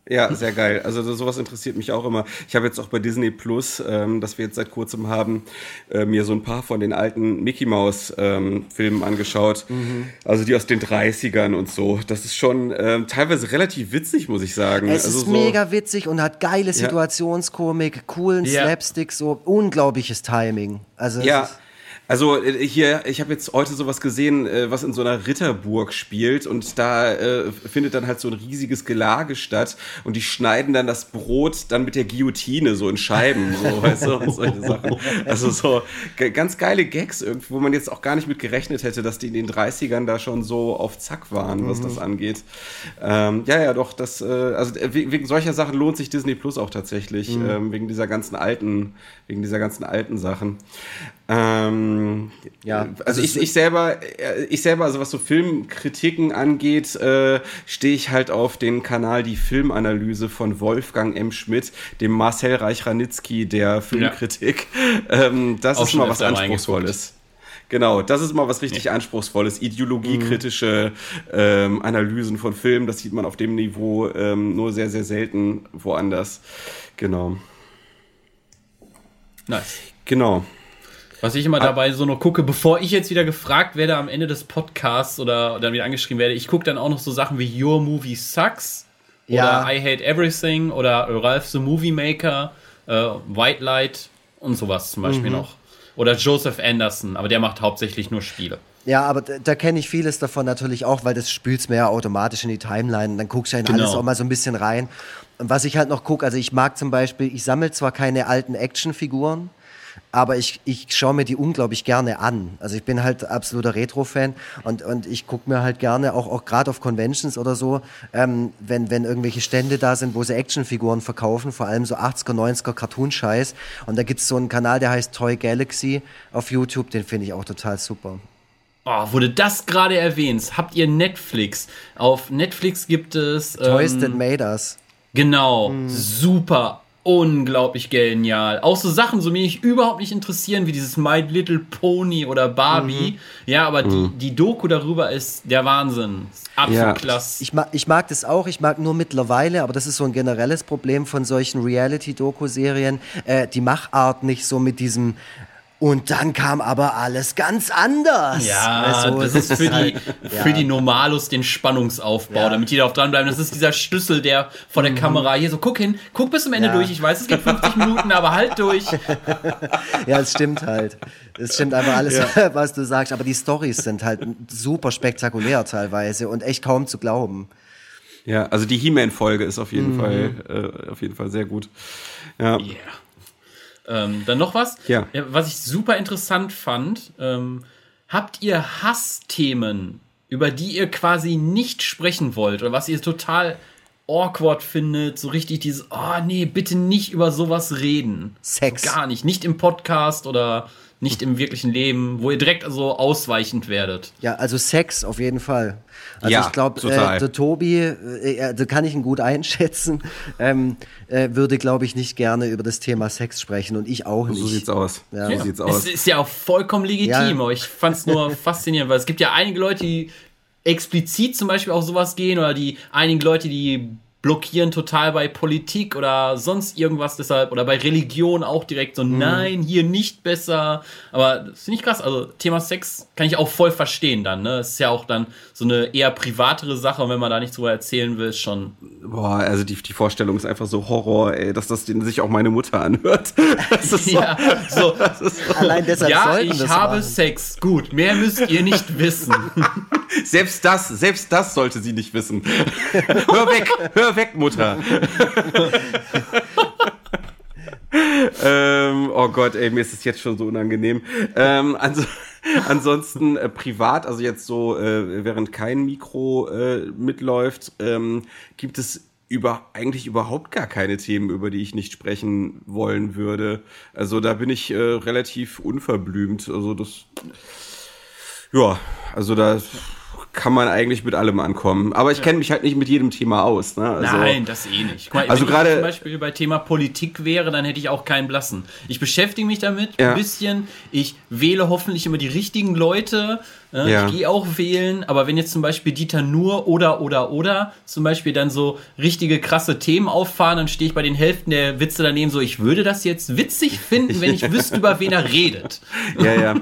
Ja, sehr geil. Also sowas interessiert mich auch immer. Ich habe jetzt auch bei Disney Plus, ähm, das wir jetzt seit kurzem haben, äh, mir so ein paar von den alten Mickey Mouse ähm, Filmen angeschaut. Mhm. Also die aus den 30ern und so. Das ist schon ähm, teilweise relativ witzig, muss ich sagen. Es also ist so mega witzig und hat geile Situationskomik, coolen ja. Slapstick, so unglaubliches Timing. Also ja. Also äh, hier, ich habe jetzt heute sowas gesehen, äh, was in so einer Ritterburg spielt und da äh, findet dann halt so ein riesiges Gelage statt und die schneiden dann das Brot dann mit der Guillotine so in Scheiben, so, weißt du, und solche Sachen. Also so ganz geile Gags irgendwo, wo man jetzt auch gar nicht mit gerechnet hätte, dass die in den 30ern da schon so auf Zack waren, was mhm. das angeht. Ähm, ja, ja, doch, das, äh, also äh, wegen solcher Sachen lohnt sich Disney Plus auch tatsächlich, mhm. ähm, wegen dieser ganzen alten, wegen dieser ganzen alten Sachen. Ähm, ja, also, also ich, ich selber, äh, ich selber, also was so Filmkritiken angeht, äh, stehe ich halt auf den Kanal die Filmanalyse von Wolfgang M. Schmidt, dem Marcel Reich-Ranitzky der Filmkritik. Ja. Ähm, das Auch ist mal was Anspruchsvolles. Genau, das ist mal was richtig ja. Anspruchsvolles. Ideologiekritische ähm, Analysen von Filmen, das sieht man auf dem Niveau ähm, nur sehr, sehr selten woanders. Genau. Nice. Genau. Was ich immer dabei so noch gucke, bevor ich jetzt wieder gefragt werde am Ende des Podcasts oder dann wieder angeschrieben werde, ich gucke dann auch noch so Sachen wie Your Movie Sucks ja. oder I Hate Everything oder Ralph the Movie Maker, äh, White Light und sowas zum Beispiel mhm. noch. Oder Joseph Anderson, aber der macht hauptsächlich nur Spiele. Ja, aber da, da kenne ich vieles davon natürlich auch, weil das spült mir ja automatisch in die Timeline. Dann guckst du ja in genau. alles auch mal so ein bisschen rein. Und was ich halt noch gucke, also ich mag zum Beispiel, ich sammle zwar keine alten Actionfiguren, aber ich, ich schaue mir die unglaublich gerne an. Also ich bin halt absoluter Retro-Fan und, und ich gucke mir halt gerne, auch, auch gerade auf Conventions oder so, ähm, wenn, wenn irgendwelche Stände da sind, wo sie Actionfiguren verkaufen, vor allem so 80er, 90er Cartoon-Scheiß. Und da gibt es so einen Kanal, der heißt Toy Galaxy auf YouTube, den finde ich auch total super. Oh, wurde das gerade erwähnt? Habt ihr Netflix? Auf Netflix gibt es. Ähm, Toys That Made Us. Genau, mm. super unglaublich genial. Auch so Sachen, so mich überhaupt nicht interessieren, wie dieses My Little Pony oder Barbie. Mhm. Ja, aber mhm. die, die Doku darüber ist der Wahnsinn. Absolut ja. Ich mag, ich mag das auch, ich mag nur mittlerweile, aber das ist so ein generelles Problem von solchen Reality-Doku-Serien, äh, die Machart nicht so mit diesem und dann kam aber alles ganz anders. Ja, also, das ist für, die, für ja. die Normalos den Spannungsaufbau, ja. damit die da auch dranbleiben. Das ist dieser Schlüssel, der vor der mhm. Kamera hier so, guck hin, guck bis zum Ende ja. durch. Ich weiß, es geht 50 Minuten, aber halt durch. Ja, es stimmt halt. Es stimmt einfach alles, was du sagst. Aber die Stories sind halt super spektakulär teilweise und echt kaum zu glauben. Ja, also die He-Man-Folge ist auf jeden mhm. Fall, äh, auf jeden Fall sehr gut. Ja. Yeah. Ähm, dann noch was, ja. was ich super interessant fand. Ähm, habt ihr Hassthemen, über die ihr quasi nicht sprechen wollt oder was ihr total awkward findet, so richtig dieses, oh nee, bitte nicht über sowas reden. Sex. Gar nicht. Nicht im Podcast oder nicht im wirklichen Leben, wo ihr direkt so ausweichend werdet. Ja, also Sex auf jeden Fall. Also ja, ich glaube, äh, der Tobi, äh, da kann ich ihn gut einschätzen, ähm, äh, würde, glaube ich, nicht gerne über das Thema Sex sprechen und ich auch nicht. So sieht's aus. Ja. So sieht's aus. Es ist ja auch vollkommen legitim, ja. ich fand es nur faszinierend, weil es gibt ja einige Leute, die explizit zum Beispiel auf sowas gehen oder die einigen Leute, die blockieren total bei Politik oder sonst irgendwas deshalb oder bei Religion auch direkt so, mhm. nein, hier nicht besser. Aber das finde ich krass. Also Thema Sex kann ich auch voll verstehen dann. Ne? Es ist ja auch dann so eine eher privatere Sache und wenn man da nichts drüber erzählen will, ist schon. Boah, also die, die Vorstellung ist einfach so Horror, ey, dass das sich auch meine Mutter anhört. Das ist so, ja, so. Das ist so. Allein deshalb ja, ich habe machen. Sex. Gut, mehr müsst ihr nicht wissen. selbst das, selbst das sollte sie nicht wissen. hör weg, hör weg, Mutter. ähm, oh Gott, ey, mir ist es jetzt schon so unangenehm. Ähm, also, ansonsten äh, privat, also jetzt so, äh, während kein Mikro äh, mitläuft, ähm, gibt es über eigentlich überhaupt gar keine Themen, über die ich nicht sprechen wollen würde. Also da bin ich äh, relativ unverblümt. Also das ja, also da kann man eigentlich mit allem ankommen. Aber ich ja. kenne mich halt nicht mit jedem Thema aus. Ne? Also, Nein, das eh nicht. Mal, also gerade zum Beispiel bei Thema Politik wäre, dann hätte ich auch keinen blassen. Ich beschäftige mich damit ja. ein bisschen. Ich wähle hoffentlich immer die richtigen Leute. Ne? Ja. Ich gehe auch wählen, aber wenn jetzt zum Beispiel Dieter nur oder oder oder zum Beispiel dann so richtige krasse Themen auffahren, dann stehe ich bei den Hälften der Witze daneben so, ich würde das jetzt witzig finden, wenn ich wüsste, über wen er redet. Ja, ja.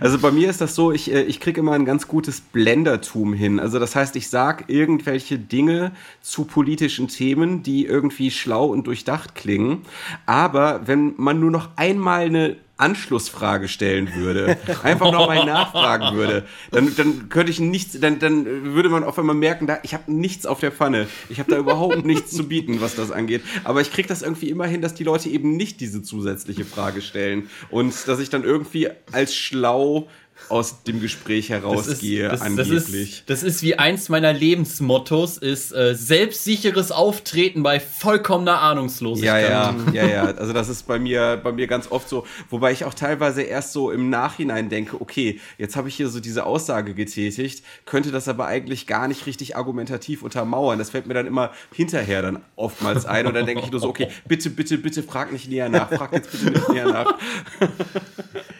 Also bei mir ist das so, ich, äh, ich kriege immer ein ganz gutes Blendertum hin. Also das heißt, ich sage irgendwelche Dinge zu politischen Themen, die irgendwie schlau und durchdacht klingen. Aber wenn man nur noch einmal eine Anschlussfrage stellen würde, einfach nochmal nachfragen würde, dann, dann könnte ich nichts, dann, dann würde man auf einmal merken, da, ich habe nichts auf der Pfanne. Ich habe da überhaupt nichts zu bieten, was das angeht. Aber ich kriege das irgendwie immer hin, dass die Leute eben nicht diese zusätzliche Frage stellen und dass ich dann irgendwie als schlau aus dem Gespräch herausgehe, das ist, das, angeblich. Das ist, das ist, wie eins meiner Lebensmottos, ist äh, selbstsicheres Auftreten bei vollkommener Ahnungslosigkeit. Ja, ja, ja, ja. Also das ist bei mir, bei mir ganz oft so, wobei ich auch teilweise erst so im Nachhinein denke, okay, jetzt habe ich hier so diese Aussage getätigt, könnte das aber eigentlich gar nicht richtig argumentativ untermauern. Das fällt mir dann immer hinterher dann oftmals ein und dann denke ich nur so, okay, bitte, bitte, bitte frag nicht näher nach, frag jetzt bitte nicht näher nach.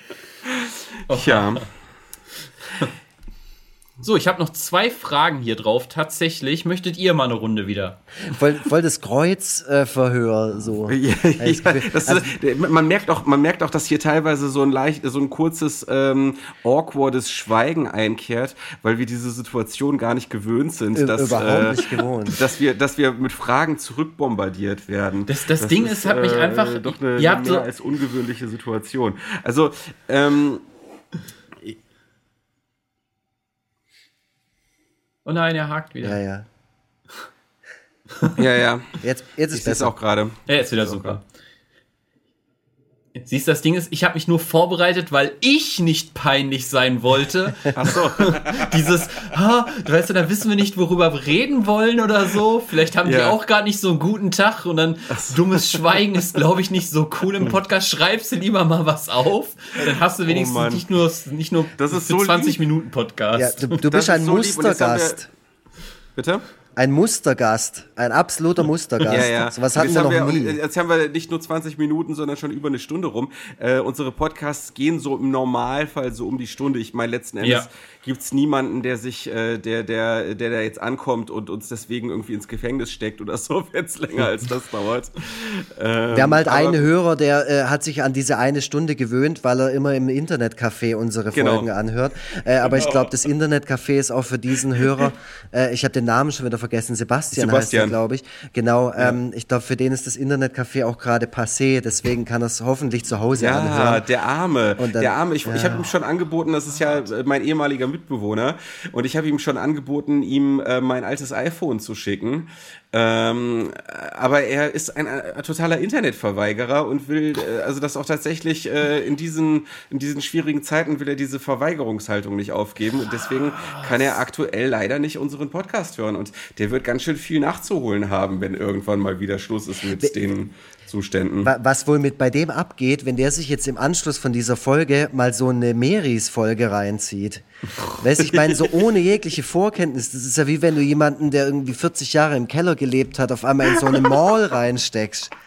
Ja. So, ich habe noch zwei Fragen hier drauf. Tatsächlich, möchtet ihr mal eine Runde wieder? Voll, voll das Kreuzverhör äh, so. ja, ja, das, also, man merkt auch, man merkt auch, dass hier teilweise so ein leicht, so ein kurzes ähm, awkwardes Schweigen einkehrt, weil wir diese Situation gar nicht gewöhnt sind, dass, überhaupt äh, nicht gewohnt. dass wir, dass wir mit Fragen zurückbombardiert werden. Das, das, das Ding ist, hat mich einfach äh, doch eine, eine mehr so als ungewöhnliche Situation. Also ähm, Oh nein, er hakt wieder. Ja, ja. ja, ja. Jetzt, jetzt ist es auch gerade. Ja, jetzt wieder super. Siehst du, das Ding ist, ich habe mich nur vorbereitet, weil ich nicht peinlich sein wollte. Ach so. Dieses, ha, du weißt ja, da wissen wir nicht, worüber wir reden wollen oder so. Vielleicht haben ja. die auch gar nicht so einen guten Tag und dann so. dummes Schweigen ist, glaube ich, nicht so cool im Podcast. Schreibst du lieber mal was auf, dann hast du oh wenigstens oh nicht nur, nicht nur das ist so 20 lieb. Minuten Podcast. Ja, du, du bist ein so Mustergast. Bitte? Ein Mustergast, ein absoluter Mustergast. ja, ja. So was hatten wir noch wir, nie. Jetzt haben wir nicht nur 20 Minuten, sondern schon über eine Stunde rum. Äh, unsere Podcasts gehen so im Normalfall so um die Stunde. Ich meine, letzten Endes ja. Gibt es niemanden, der sich, äh, der, der, der da jetzt ankommt und uns deswegen irgendwie ins Gefängnis steckt oder so, wenn es länger als das dauert. Ähm, wir haben halt einen Hörer, der äh, hat sich an diese eine Stunde gewöhnt, weil er immer im Internetcafé unsere genau. Folgen anhört. Äh, aber genau. ich glaube, das Internetcafé ist auch für diesen Hörer, äh, ich habe den Namen schon wieder vergessen, vergessen, Sebastian, Sebastian. heißt er, glaube ich. Genau, ja. ähm, ich glaube, für den ist das Internetcafé auch gerade passé, deswegen kann er es hoffentlich zu Hause ja, anhören. Ja, der Arme, dann, der Arme. Ich, ja. ich habe ihm schon angeboten, das ist ja mein ehemaliger Mitbewohner, und ich habe ihm schon angeboten, ihm äh, mein altes iPhone zu schicken. Ähm, aber er ist ein, ein, totaler Internetverweigerer und will, äh, also das auch tatsächlich äh, in, diesen, in diesen schwierigen Zeiten will er diese Verweigerungshaltung nicht aufgeben. Und deswegen kann er aktuell leider nicht unseren Podcast hören. Und der wird ganz schön viel nachzuholen haben, wenn irgendwann mal wieder Schluss ist mit den Zuständen. Was wohl mit bei dem abgeht, wenn der sich jetzt im Anschluss von dieser Folge mal so eine Meris-Folge reinzieht. weißt du, ich meine, so ohne jegliche Vorkenntnis, das ist ja wie wenn du jemanden, der irgendwie 40 Jahre im Keller gelebt hat, auf einmal in so eine Mall reinsteckst.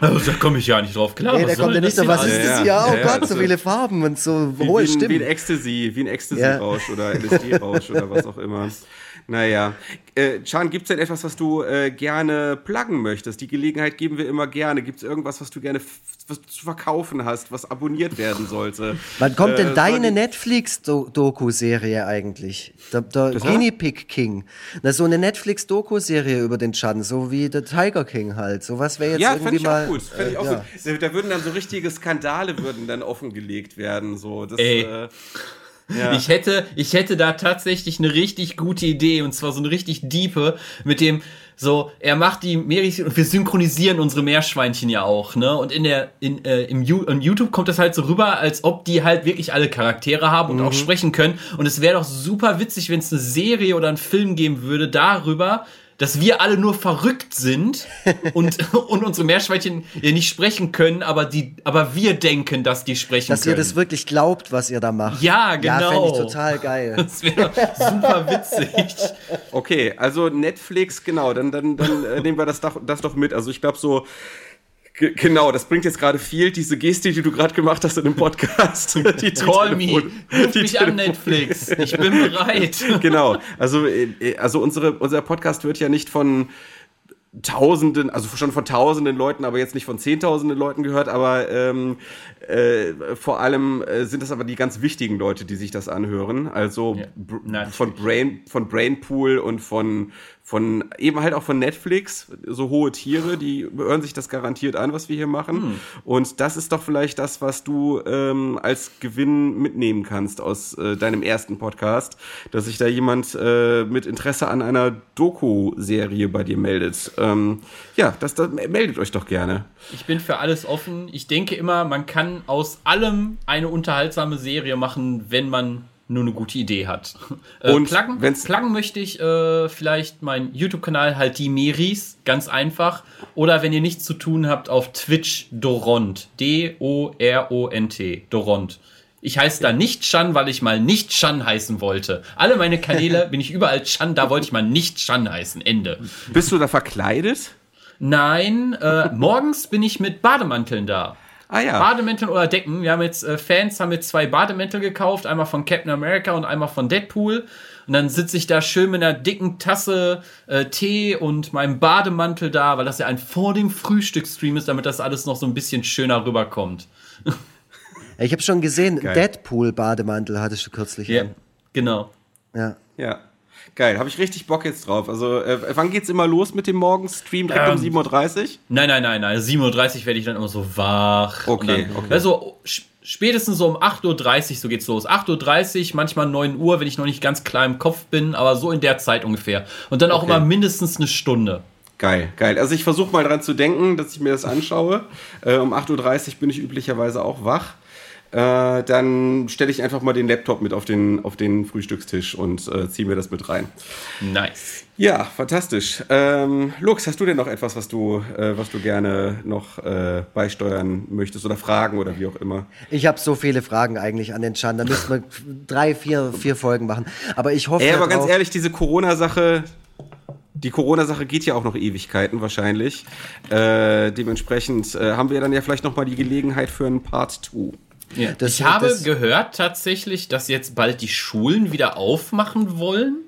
Also, da komme ich ja nicht drauf klar. Nee, da kommt ja nicht drauf. Was ist das hier? Oh ja, Gott, so also viele Farben und so hohe Stimmen. Wie ein Ecstasy, wie ein Ecstasy-Rausch oder LSD-Rausch oder was auch immer. Naja. Äh, Chan, gibt es denn etwas, was du äh, gerne pluggen möchtest? Die Gelegenheit geben wir immer gerne. Gibt es irgendwas, was du gerne was du zu verkaufen hast, was abonniert werden sollte? Wann kommt denn äh, deine Netflix-Doku-Serie eigentlich? Der, der Guinea Pig King. Na, so eine Netflix-Doku-Serie über den Chan, so wie der Tiger King halt. So was wäre jetzt ja, irgendwie mal. Ja, gut. Fänd ich auch ja. gut. Da würden dann so richtige Skandale würden dann offengelegt werden. So. Das, Ey. Ja. Ich hätte, ich hätte da tatsächlich eine richtig gute Idee und zwar so eine richtig diepe mit dem so, er macht die Meeres und wir synchronisieren unsere Meerschweinchen ja auch, ne? Und in der in, äh, im in YouTube kommt das halt so rüber, als ob die halt wirklich alle Charaktere haben und mhm. auch sprechen können und es wäre doch super witzig, wenn es eine Serie oder einen Film geben würde darüber, dass wir alle nur verrückt sind und, und unsere Meerschweinchen nicht sprechen können, aber, die, aber wir denken, dass die sprechen dass können. Dass ihr das wirklich glaubt, was ihr da macht. Ja, genau. Ja, fände ich total geil. Das wäre super witzig. Okay, also Netflix, genau, dann, dann, dann äh, nehmen wir das doch, das doch mit. Also ich glaube so genau, das bringt jetzt gerade viel, diese Geste, die du gerade gemacht hast in dem Podcast. die Call me, ruf mich Telefon an Netflix, ich bin bereit. genau, also, äh, also unsere, unser Podcast wird ja nicht von Tausenden, also schon von Tausenden Leuten, aber jetzt nicht von Zehntausenden Leuten gehört, aber ähm, äh, vor allem äh, sind das aber die ganz wichtigen Leute, die sich das anhören. Also ja, von Brain, von Brainpool und von von eben halt auch von Netflix, so hohe Tiere, die hören sich das garantiert an, was wir hier machen. Hm. Und das ist doch vielleicht das, was du ähm, als Gewinn mitnehmen kannst aus äh, deinem ersten Podcast, dass sich da jemand äh, mit Interesse an einer Doku-Serie bei dir meldet. Ähm, ja, das, das meldet euch doch gerne. Ich bin für alles offen. Ich denke immer, man kann aus allem eine unterhaltsame Serie machen, wenn man nur eine gute Idee hat. Äh, und pluggen, pluggen möchte ich äh, vielleicht meinen YouTube-Kanal halt die Meris, ganz einfach. Oder wenn ihr nichts zu tun habt, auf Twitch Doront. D-O-R-O-N-T. Doront. Ich heiße da nicht Chan, weil ich mal nicht Chan heißen wollte. Alle meine Kanäle bin ich überall Chan, da wollte ich mal nicht Chan heißen. Ende. Bist du da verkleidet? Nein, äh, morgens bin ich mit Bademanteln da. Ah, ja. Bademäntel oder Decken. Wir haben jetzt äh, Fans haben jetzt zwei Bademäntel gekauft, einmal von Captain America und einmal von Deadpool. Und dann sitze ich da schön mit einer dicken Tasse äh, Tee und meinem Bademantel da, weil das ja ein vor dem Frühstücksstream ist, damit das alles noch so ein bisschen schöner rüberkommt. ich habe schon gesehen, Deadpool Bademantel hattest du kürzlich. Ja, genau. Ja. Ja. Geil, habe ich richtig Bock jetzt drauf. Also, äh, wann geht's immer los mit dem Morgenstream? Direkt ähm, um 7.30 Uhr? Nein, nein, nein, nein. 7.30 Uhr werde ich dann immer so wach. Okay, dann, okay. Also, spätestens so um 8.30 Uhr, so geht's los. 8.30 Uhr, manchmal 9 Uhr, wenn ich noch nicht ganz klar im Kopf bin, aber so in der Zeit ungefähr. Und dann auch okay. immer mindestens eine Stunde. Geil, geil. Also ich versuche mal dran zu denken, dass ich mir das anschaue. Äh, um 8.30 Uhr bin ich üblicherweise auch wach. Äh, dann stelle ich einfach mal den Laptop mit auf den, auf den Frühstückstisch und äh, ziehe mir das mit rein. Nice. Ja, fantastisch. Ähm, Lux, hast du denn noch etwas, was du, äh, was du gerne noch äh, beisteuern möchtest oder Fragen oder wie auch immer? Ich habe so viele Fragen eigentlich an den Chan. Da müssten wir drei, vier, vier Folgen machen. Aber ich hoffe. Ey, aber ganz ehrlich, diese Corona-Sache, die Corona-Sache geht ja auch noch Ewigkeiten wahrscheinlich. Äh, dementsprechend äh, haben wir dann ja vielleicht noch mal die Gelegenheit für einen Part 2. Ja. Das, ich habe das, gehört tatsächlich, dass jetzt bald die Schulen wieder aufmachen wollen.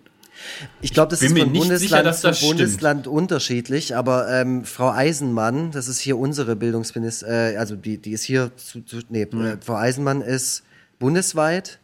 Ich glaube, das ist von Bundesland sicher, zu Bundesland stimmt. unterschiedlich, aber ähm, Frau Eisenmann, das ist hier unsere Bildungsministerin, äh, also die, die ist hier, zu, zu nee, mhm. Frau Eisenmann ist bundesweit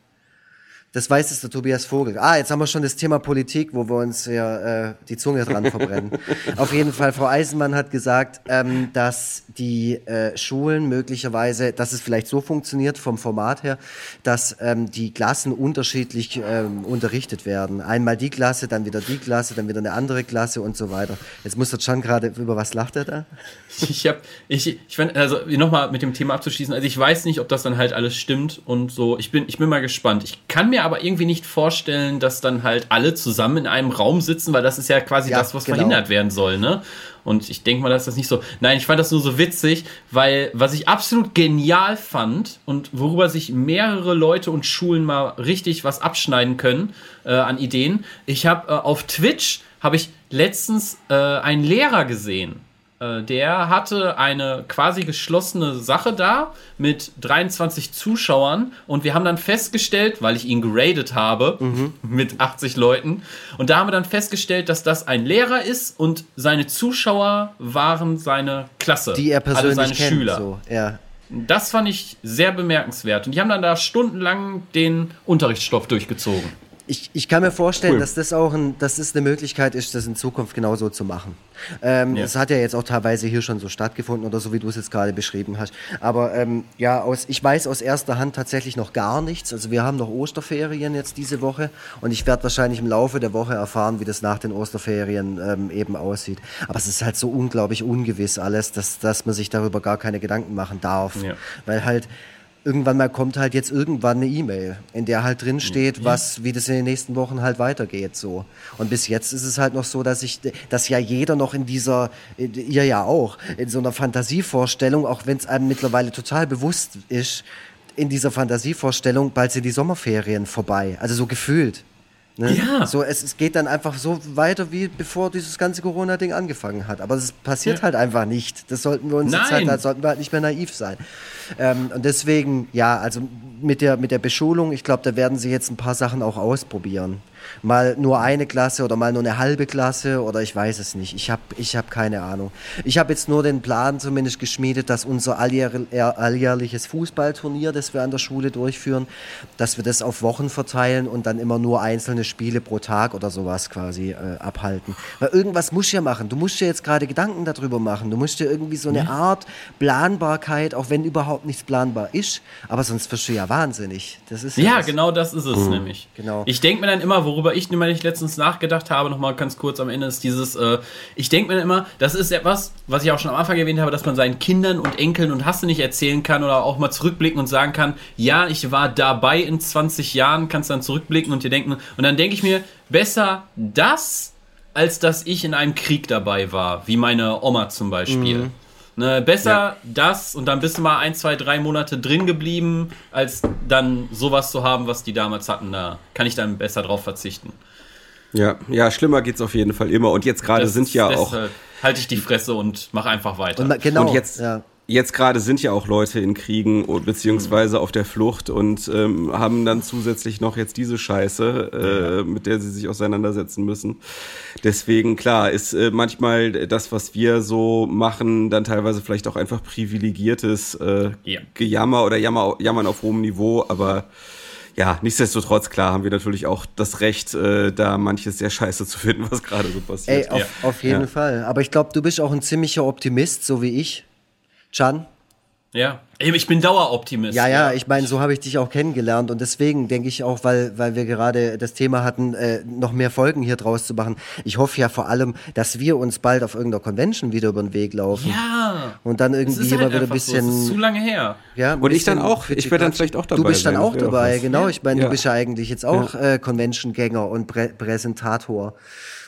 das weiß es der Tobias Vogel. Ah, jetzt haben wir schon das Thema Politik, wo wir uns ja äh, die Zunge dran verbrennen. Auf jeden Fall, Frau Eisenmann hat gesagt, ähm, dass die äh, Schulen möglicherweise, dass es vielleicht so funktioniert vom Format her, dass ähm, die Klassen unterschiedlich ähm, unterrichtet werden. Einmal die Klasse, dann wieder die Klasse, dann wieder eine andere Klasse und so weiter. Jetzt muss der Can gerade, über was lacht er da? Ich habe, ich, ich fand, also nochmal mit dem Thema abzuschließen, also ich weiß nicht, ob das dann halt alles stimmt und so. Ich bin, ich bin mal gespannt. Ich kann mir aber irgendwie nicht vorstellen, dass dann halt alle zusammen in einem Raum sitzen, weil das ist ja quasi ja, das, was genau. verhindert werden soll, ne? Und ich denke mal, dass das nicht so. Nein, ich fand das nur so witzig, weil was ich absolut genial fand und worüber sich mehrere Leute und Schulen mal richtig was abschneiden können äh, an Ideen. Ich habe äh, auf Twitch habe ich letztens äh, einen Lehrer gesehen der hatte eine quasi geschlossene Sache da mit 23 Zuschauern und wir haben dann festgestellt, weil ich ihn geradet habe mhm. mit 80 Leuten und da haben wir dann festgestellt, dass das ein Lehrer ist und seine Zuschauer waren seine Klasse, die er persönlich also seine kennt, Schüler. So. Ja. Das fand ich sehr bemerkenswert und die haben dann da stundenlang den Unterrichtsstoff durchgezogen ich, ich kann mir vorstellen, cool. dass das auch ein, dass das eine Möglichkeit ist, das in Zukunft genauso zu machen. Ähm, ja. Das hat ja jetzt auch teilweise hier schon so stattgefunden oder so, wie du es jetzt gerade beschrieben hast. Aber ähm, ja, aus, ich weiß aus erster Hand tatsächlich noch gar nichts. Also wir haben noch Osterferien jetzt diese Woche und ich werde wahrscheinlich im Laufe der Woche erfahren, wie das nach den Osterferien ähm, eben aussieht. Aber es ist halt so unglaublich ungewiss alles, dass, dass man sich darüber gar keine Gedanken machen darf. Ja. Weil halt irgendwann mal kommt halt jetzt irgendwann eine E-Mail, in der halt drin steht, mhm. was, wie das in den nächsten Wochen halt weitergeht, so. Und bis jetzt ist es halt noch so, dass ich, dass ja jeder noch in dieser, ihr ja auch, in so einer Fantasievorstellung, auch wenn es einem mittlerweile total bewusst ist, in dieser Fantasievorstellung, bald sind die Sommerferien vorbei. Also so gefühlt. Ne? Ja. So, es, es geht dann einfach so weiter, wie bevor dieses ganze Corona-Ding angefangen hat. Aber es passiert ja. halt einfach nicht. Das sollten wir uns Nein. jetzt halt, sollten wir halt nicht mehr naiv sein. Ähm, und deswegen, ja, also mit der, mit der Beschulung, ich glaube, da werden sie jetzt ein paar Sachen auch ausprobieren mal nur eine Klasse oder mal nur eine halbe Klasse oder ich weiß es nicht. Ich habe ich hab keine Ahnung. Ich habe jetzt nur den Plan zumindest geschmiedet, dass unser alljährliches Fußballturnier, das wir an der Schule durchführen, dass wir das auf Wochen verteilen und dann immer nur einzelne Spiele pro Tag oder sowas quasi äh, abhalten. Weil irgendwas musst du ja machen. Du musst dir jetzt gerade Gedanken darüber machen. Du musst dir irgendwie so eine Art Planbarkeit, auch wenn überhaupt nichts planbar ist, aber sonst wirst du ja wahnsinnig. Das ist ja, ja genau das ist es mhm. nämlich. Genau. Ich denke mir dann immer, worüber ich nämlich letztens nachgedacht habe, nochmal ganz kurz am Ende, ist dieses, äh, ich denke mir immer, das ist etwas, was ich auch schon am Anfang erwähnt habe, dass man seinen Kindern und Enkeln und Hasse nicht erzählen kann oder auch mal zurückblicken und sagen kann, ja, ich war dabei in 20 Jahren, kannst dann zurückblicken und dir denken, und dann denke ich mir, besser das, als dass ich in einem Krieg dabei war, wie meine Oma zum Beispiel. Mhm. Ne, besser ja. das und dann bist du mal ein, zwei, drei Monate drin geblieben, als dann sowas zu haben, was die damals hatten. Da kann ich dann besser drauf verzichten. Ja, ja, schlimmer geht's auf jeden Fall immer. Und jetzt gerade sind ja auch. Halte ich die Fresse und mach einfach weiter. Und, genau. Und jetzt, ja jetzt gerade sind ja auch Leute in Kriegen beziehungsweise auf der Flucht und ähm, haben dann zusätzlich noch jetzt diese Scheiße, äh, mit der sie sich auseinandersetzen müssen. Deswegen, klar, ist äh, manchmal das, was wir so machen, dann teilweise vielleicht auch einfach privilegiertes äh, ja. Gejammer oder Jammer, Jammern auf hohem Niveau, aber ja, nichtsdestotrotz, klar, haben wir natürlich auch das Recht, äh, da manches sehr scheiße zu finden, was gerade so passiert. Ey, auf, ja. auf jeden ja. Fall. Aber ich glaube, du bist auch ein ziemlicher Optimist, so wie ich. Can? Ja, ich bin Daueroptimist. Ja, ja, ich meine, so habe ich dich auch kennengelernt und deswegen denke ich auch, weil, weil wir gerade das Thema hatten, äh, noch mehr Folgen hier draus zu machen. Ich hoffe ja vor allem, dass wir uns bald auf irgendeiner Convention wieder über den Weg laufen. Ja. Und dann irgendwie halt immer wieder ein bisschen. So. Das ist zu lange her. Ja, und ich dann auch. Ich werde dann vielleicht auch dabei. Du bist dann auch dabei, genau. Ich meine, ja. du bist ja eigentlich jetzt auch ja. äh, Convention-Gänger und Prä Präsentator.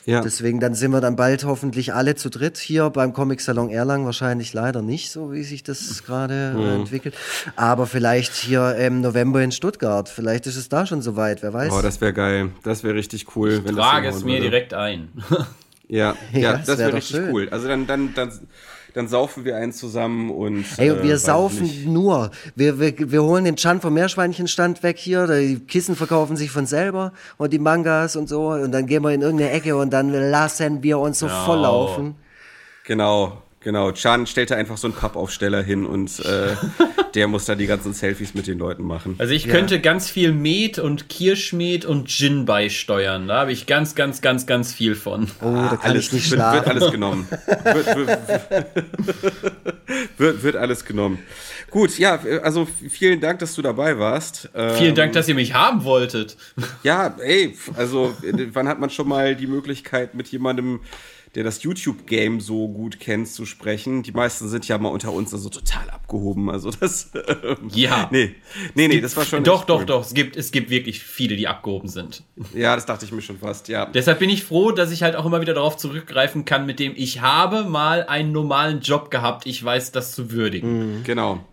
Ja. Deswegen dann sind wir dann bald hoffentlich alle zu dritt hier beim Comic Salon Erlangen. Wahrscheinlich leider nicht, so wie sich das gerade mhm. entwickelt. Aber vielleicht hier im November in Stuttgart. Vielleicht ist es da schon soweit, wer weiß. Oh, das wäre geil. Das wäre richtig cool. Ich wenn trage das es mir würde. direkt ein. ja, ja, ja, das, das wäre wär richtig schön. cool. Also dann, dann, dann dann saufen wir einen zusammen und. Ey, wir äh, saufen nur. Wir, wir, wir holen den Chan vom Meerschweinchenstand weg hier, die Kissen verkaufen sich von selber und die Mangas und so und dann gehen wir in irgendeine Ecke und dann lassen wir uns so genau. volllaufen. Genau, Genau, Chan stellte einfach so einen Pappaufsteller hin und äh, der muss da die ganzen Selfies mit den Leuten machen. Also ich ja. könnte ganz viel Met und Kirschmet und Gin beisteuern. Da habe ich ganz, ganz, ganz, ganz viel von. Oh, da kann alles, ich nicht wird, wird alles genommen. wird, wird, wird, wird, alles genommen. Gut, ja, also vielen Dank, dass du dabei warst. Vielen ähm, Dank, dass ihr mich haben wolltet. Ja, ey, also wann hat man schon mal die Möglichkeit mit jemandem der das YouTube-Game so gut kennt, zu sprechen. Die meisten sind ja mal unter uns also total abgehoben. Also das. Ähm, ja. Nee, nee, nee, das war schon. Doch, doch, cool. doch. Es gibt, es gibt wirklich viele, die abgehoben sind. Ja, das dachte ich mir schon fast, ja. Deshalb bin ich froh, dass ich halt auch immer wieder darauf zurückgreifen kann, mit dem ich habe mal einen normalen Job gehabt. Ich weiß das zu würdigen. Mhm. Genau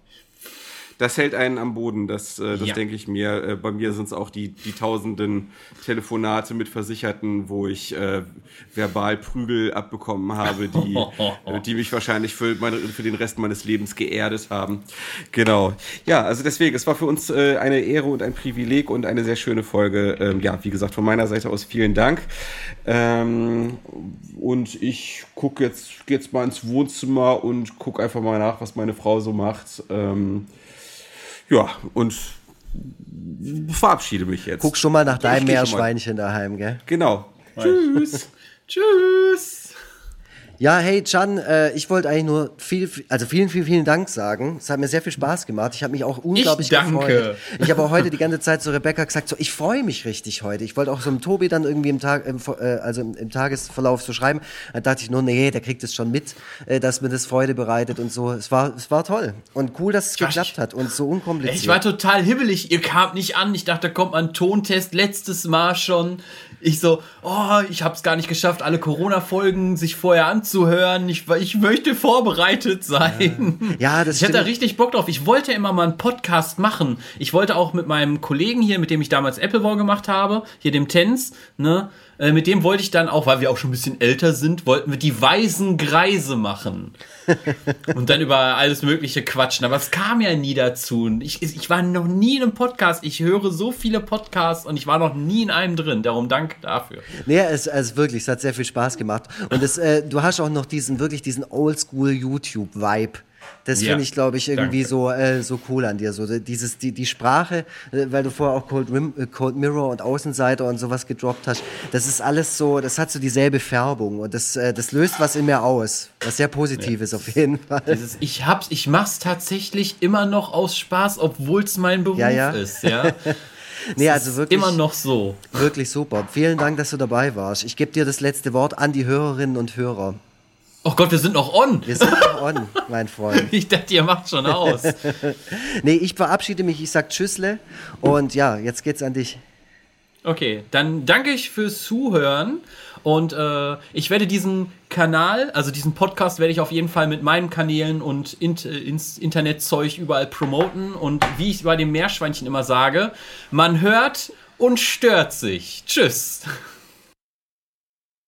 das hält einen am Boden, das, äh, das ja. denke ich mir. Äh, bei mir sind es auch die, die tausenden Telefonate mit Versicherten, wo ich äh, verbal Prügel abbekommen habe, die, äh, die mich wahrscheinlich für, meine, für den Rest meines Lebens geerdet haben. Genau. Ja, also deswegen, es war für uns äh, eine Ehre und ein Privileg und eine sehr schöne Folge. Ähm, ja, wie gesagt, von meiner Seite aus vielen Dank. Ähm, und ich gucke jetzt, jetzt mal ins Wohnzimmer und gucke einfach mal nach, was meine Frau so macht. Ähm, ja, und verabschiede mich jetzt. Guck schon mal nach deinem Meerschweinchen daheim, gell? Genau. Tschüss. Tschüss. Ja, hey Can, äh, ich wollte eigentlich nur viel, also vielen, vielen, vielen Dank sagen. Es hat mir sehr viel Spaß gemacht. Ich habe mich auch unglaublich ich danke. gefreut. Ich habe auch heute die ganze Zeit zu Rebecca gesagt, so ich freue mich richtig heute. Ich wollte auch so einem Tobi dann irgendwie im Tag, im, äh, also im, im, Tagesverlauf so schreiben. Da dachte ich nur, nee, der kriegt es schon mit, äh, dass mir das Freude bereitet und so. Es war, es war toll und cool, dass es geklappt ich, hat und so unkompliziert. Ich war total hibbelig. Ihr kamt nicht an. Ich dachte, da kommt ein Tontest. Letztes Mal schon. Ich so, oh, ich habe es gar nicht geschafft, alle Corona-Folgen sich vorher anzuhören. Ich, ich möchte vorbereitet sein. Ja, ja das Ich hatte da richtig Bock drauf. Ich wollte immer mal einen Podcast machen. Ich wollte auch mit meinem Kollegen hier, mit dem ich damals Apple War gemacht habe, hier dem Tens, ne, äh, mit dem wollte ich dann auch, weil wir auch schon ein bisschen älter sind, wollten wir die weisen Greise machen. und dann über alles Mögliche quatschen. Aber es kam ja nie dazu. Ich, ich war noch nie in einem Podcast. Ich höre so viele Podcasts und ich war noch nie in einem drin. Darum danke dafür. Nee, es, es wirklich, es hat sehr viel Spaß gemacht. Und es, äh, du hast auch noch diesen, wirklich diesen Oldschool YouTube-Vibe das ja, finde ich, glaube ich, irgendwie so, äh, so cool an dir. So dieses, die, die Sprache, äh, weil du vorher auch Cold, Rim, äh, Cold Mirror und Außenseiter und sowas gedroppt hast, das ist alles so, das hat so dieselbe Färbung und das, äh, das löst was in mir aus. Was sehr Positives ja. auf jeden Fall. Dieses, ich hab's, ich mach's tatsächlich immer noch aus Spaß, obwohl es mein Beruf ja, ist, ja. nee, also wirklich. Immer noch so. Wirklich super. Vielen Dank, dass du dabei warst. Ich gebe dir das letzte Wort an die Hörerinnen und Hörer. Oh Gott, wir sind noch on. Wir sind noch on, mein Freund. Ich dachte, ihr macht schon aus. nee, ich verabschiede mich, ich sag Tschüssle und ja, jetzt geht's an dich. Okay, dann danke ich fürs Zuhören und äh, ich werde diesen Kanal, also diesen Podcast werde ich auf jeden Fall mit meinen Kanälen und Int ins Internetzeug überall promoten und wie ich bei dem Meerschweinchen immer sage, man hört und stört sich. Tschüss.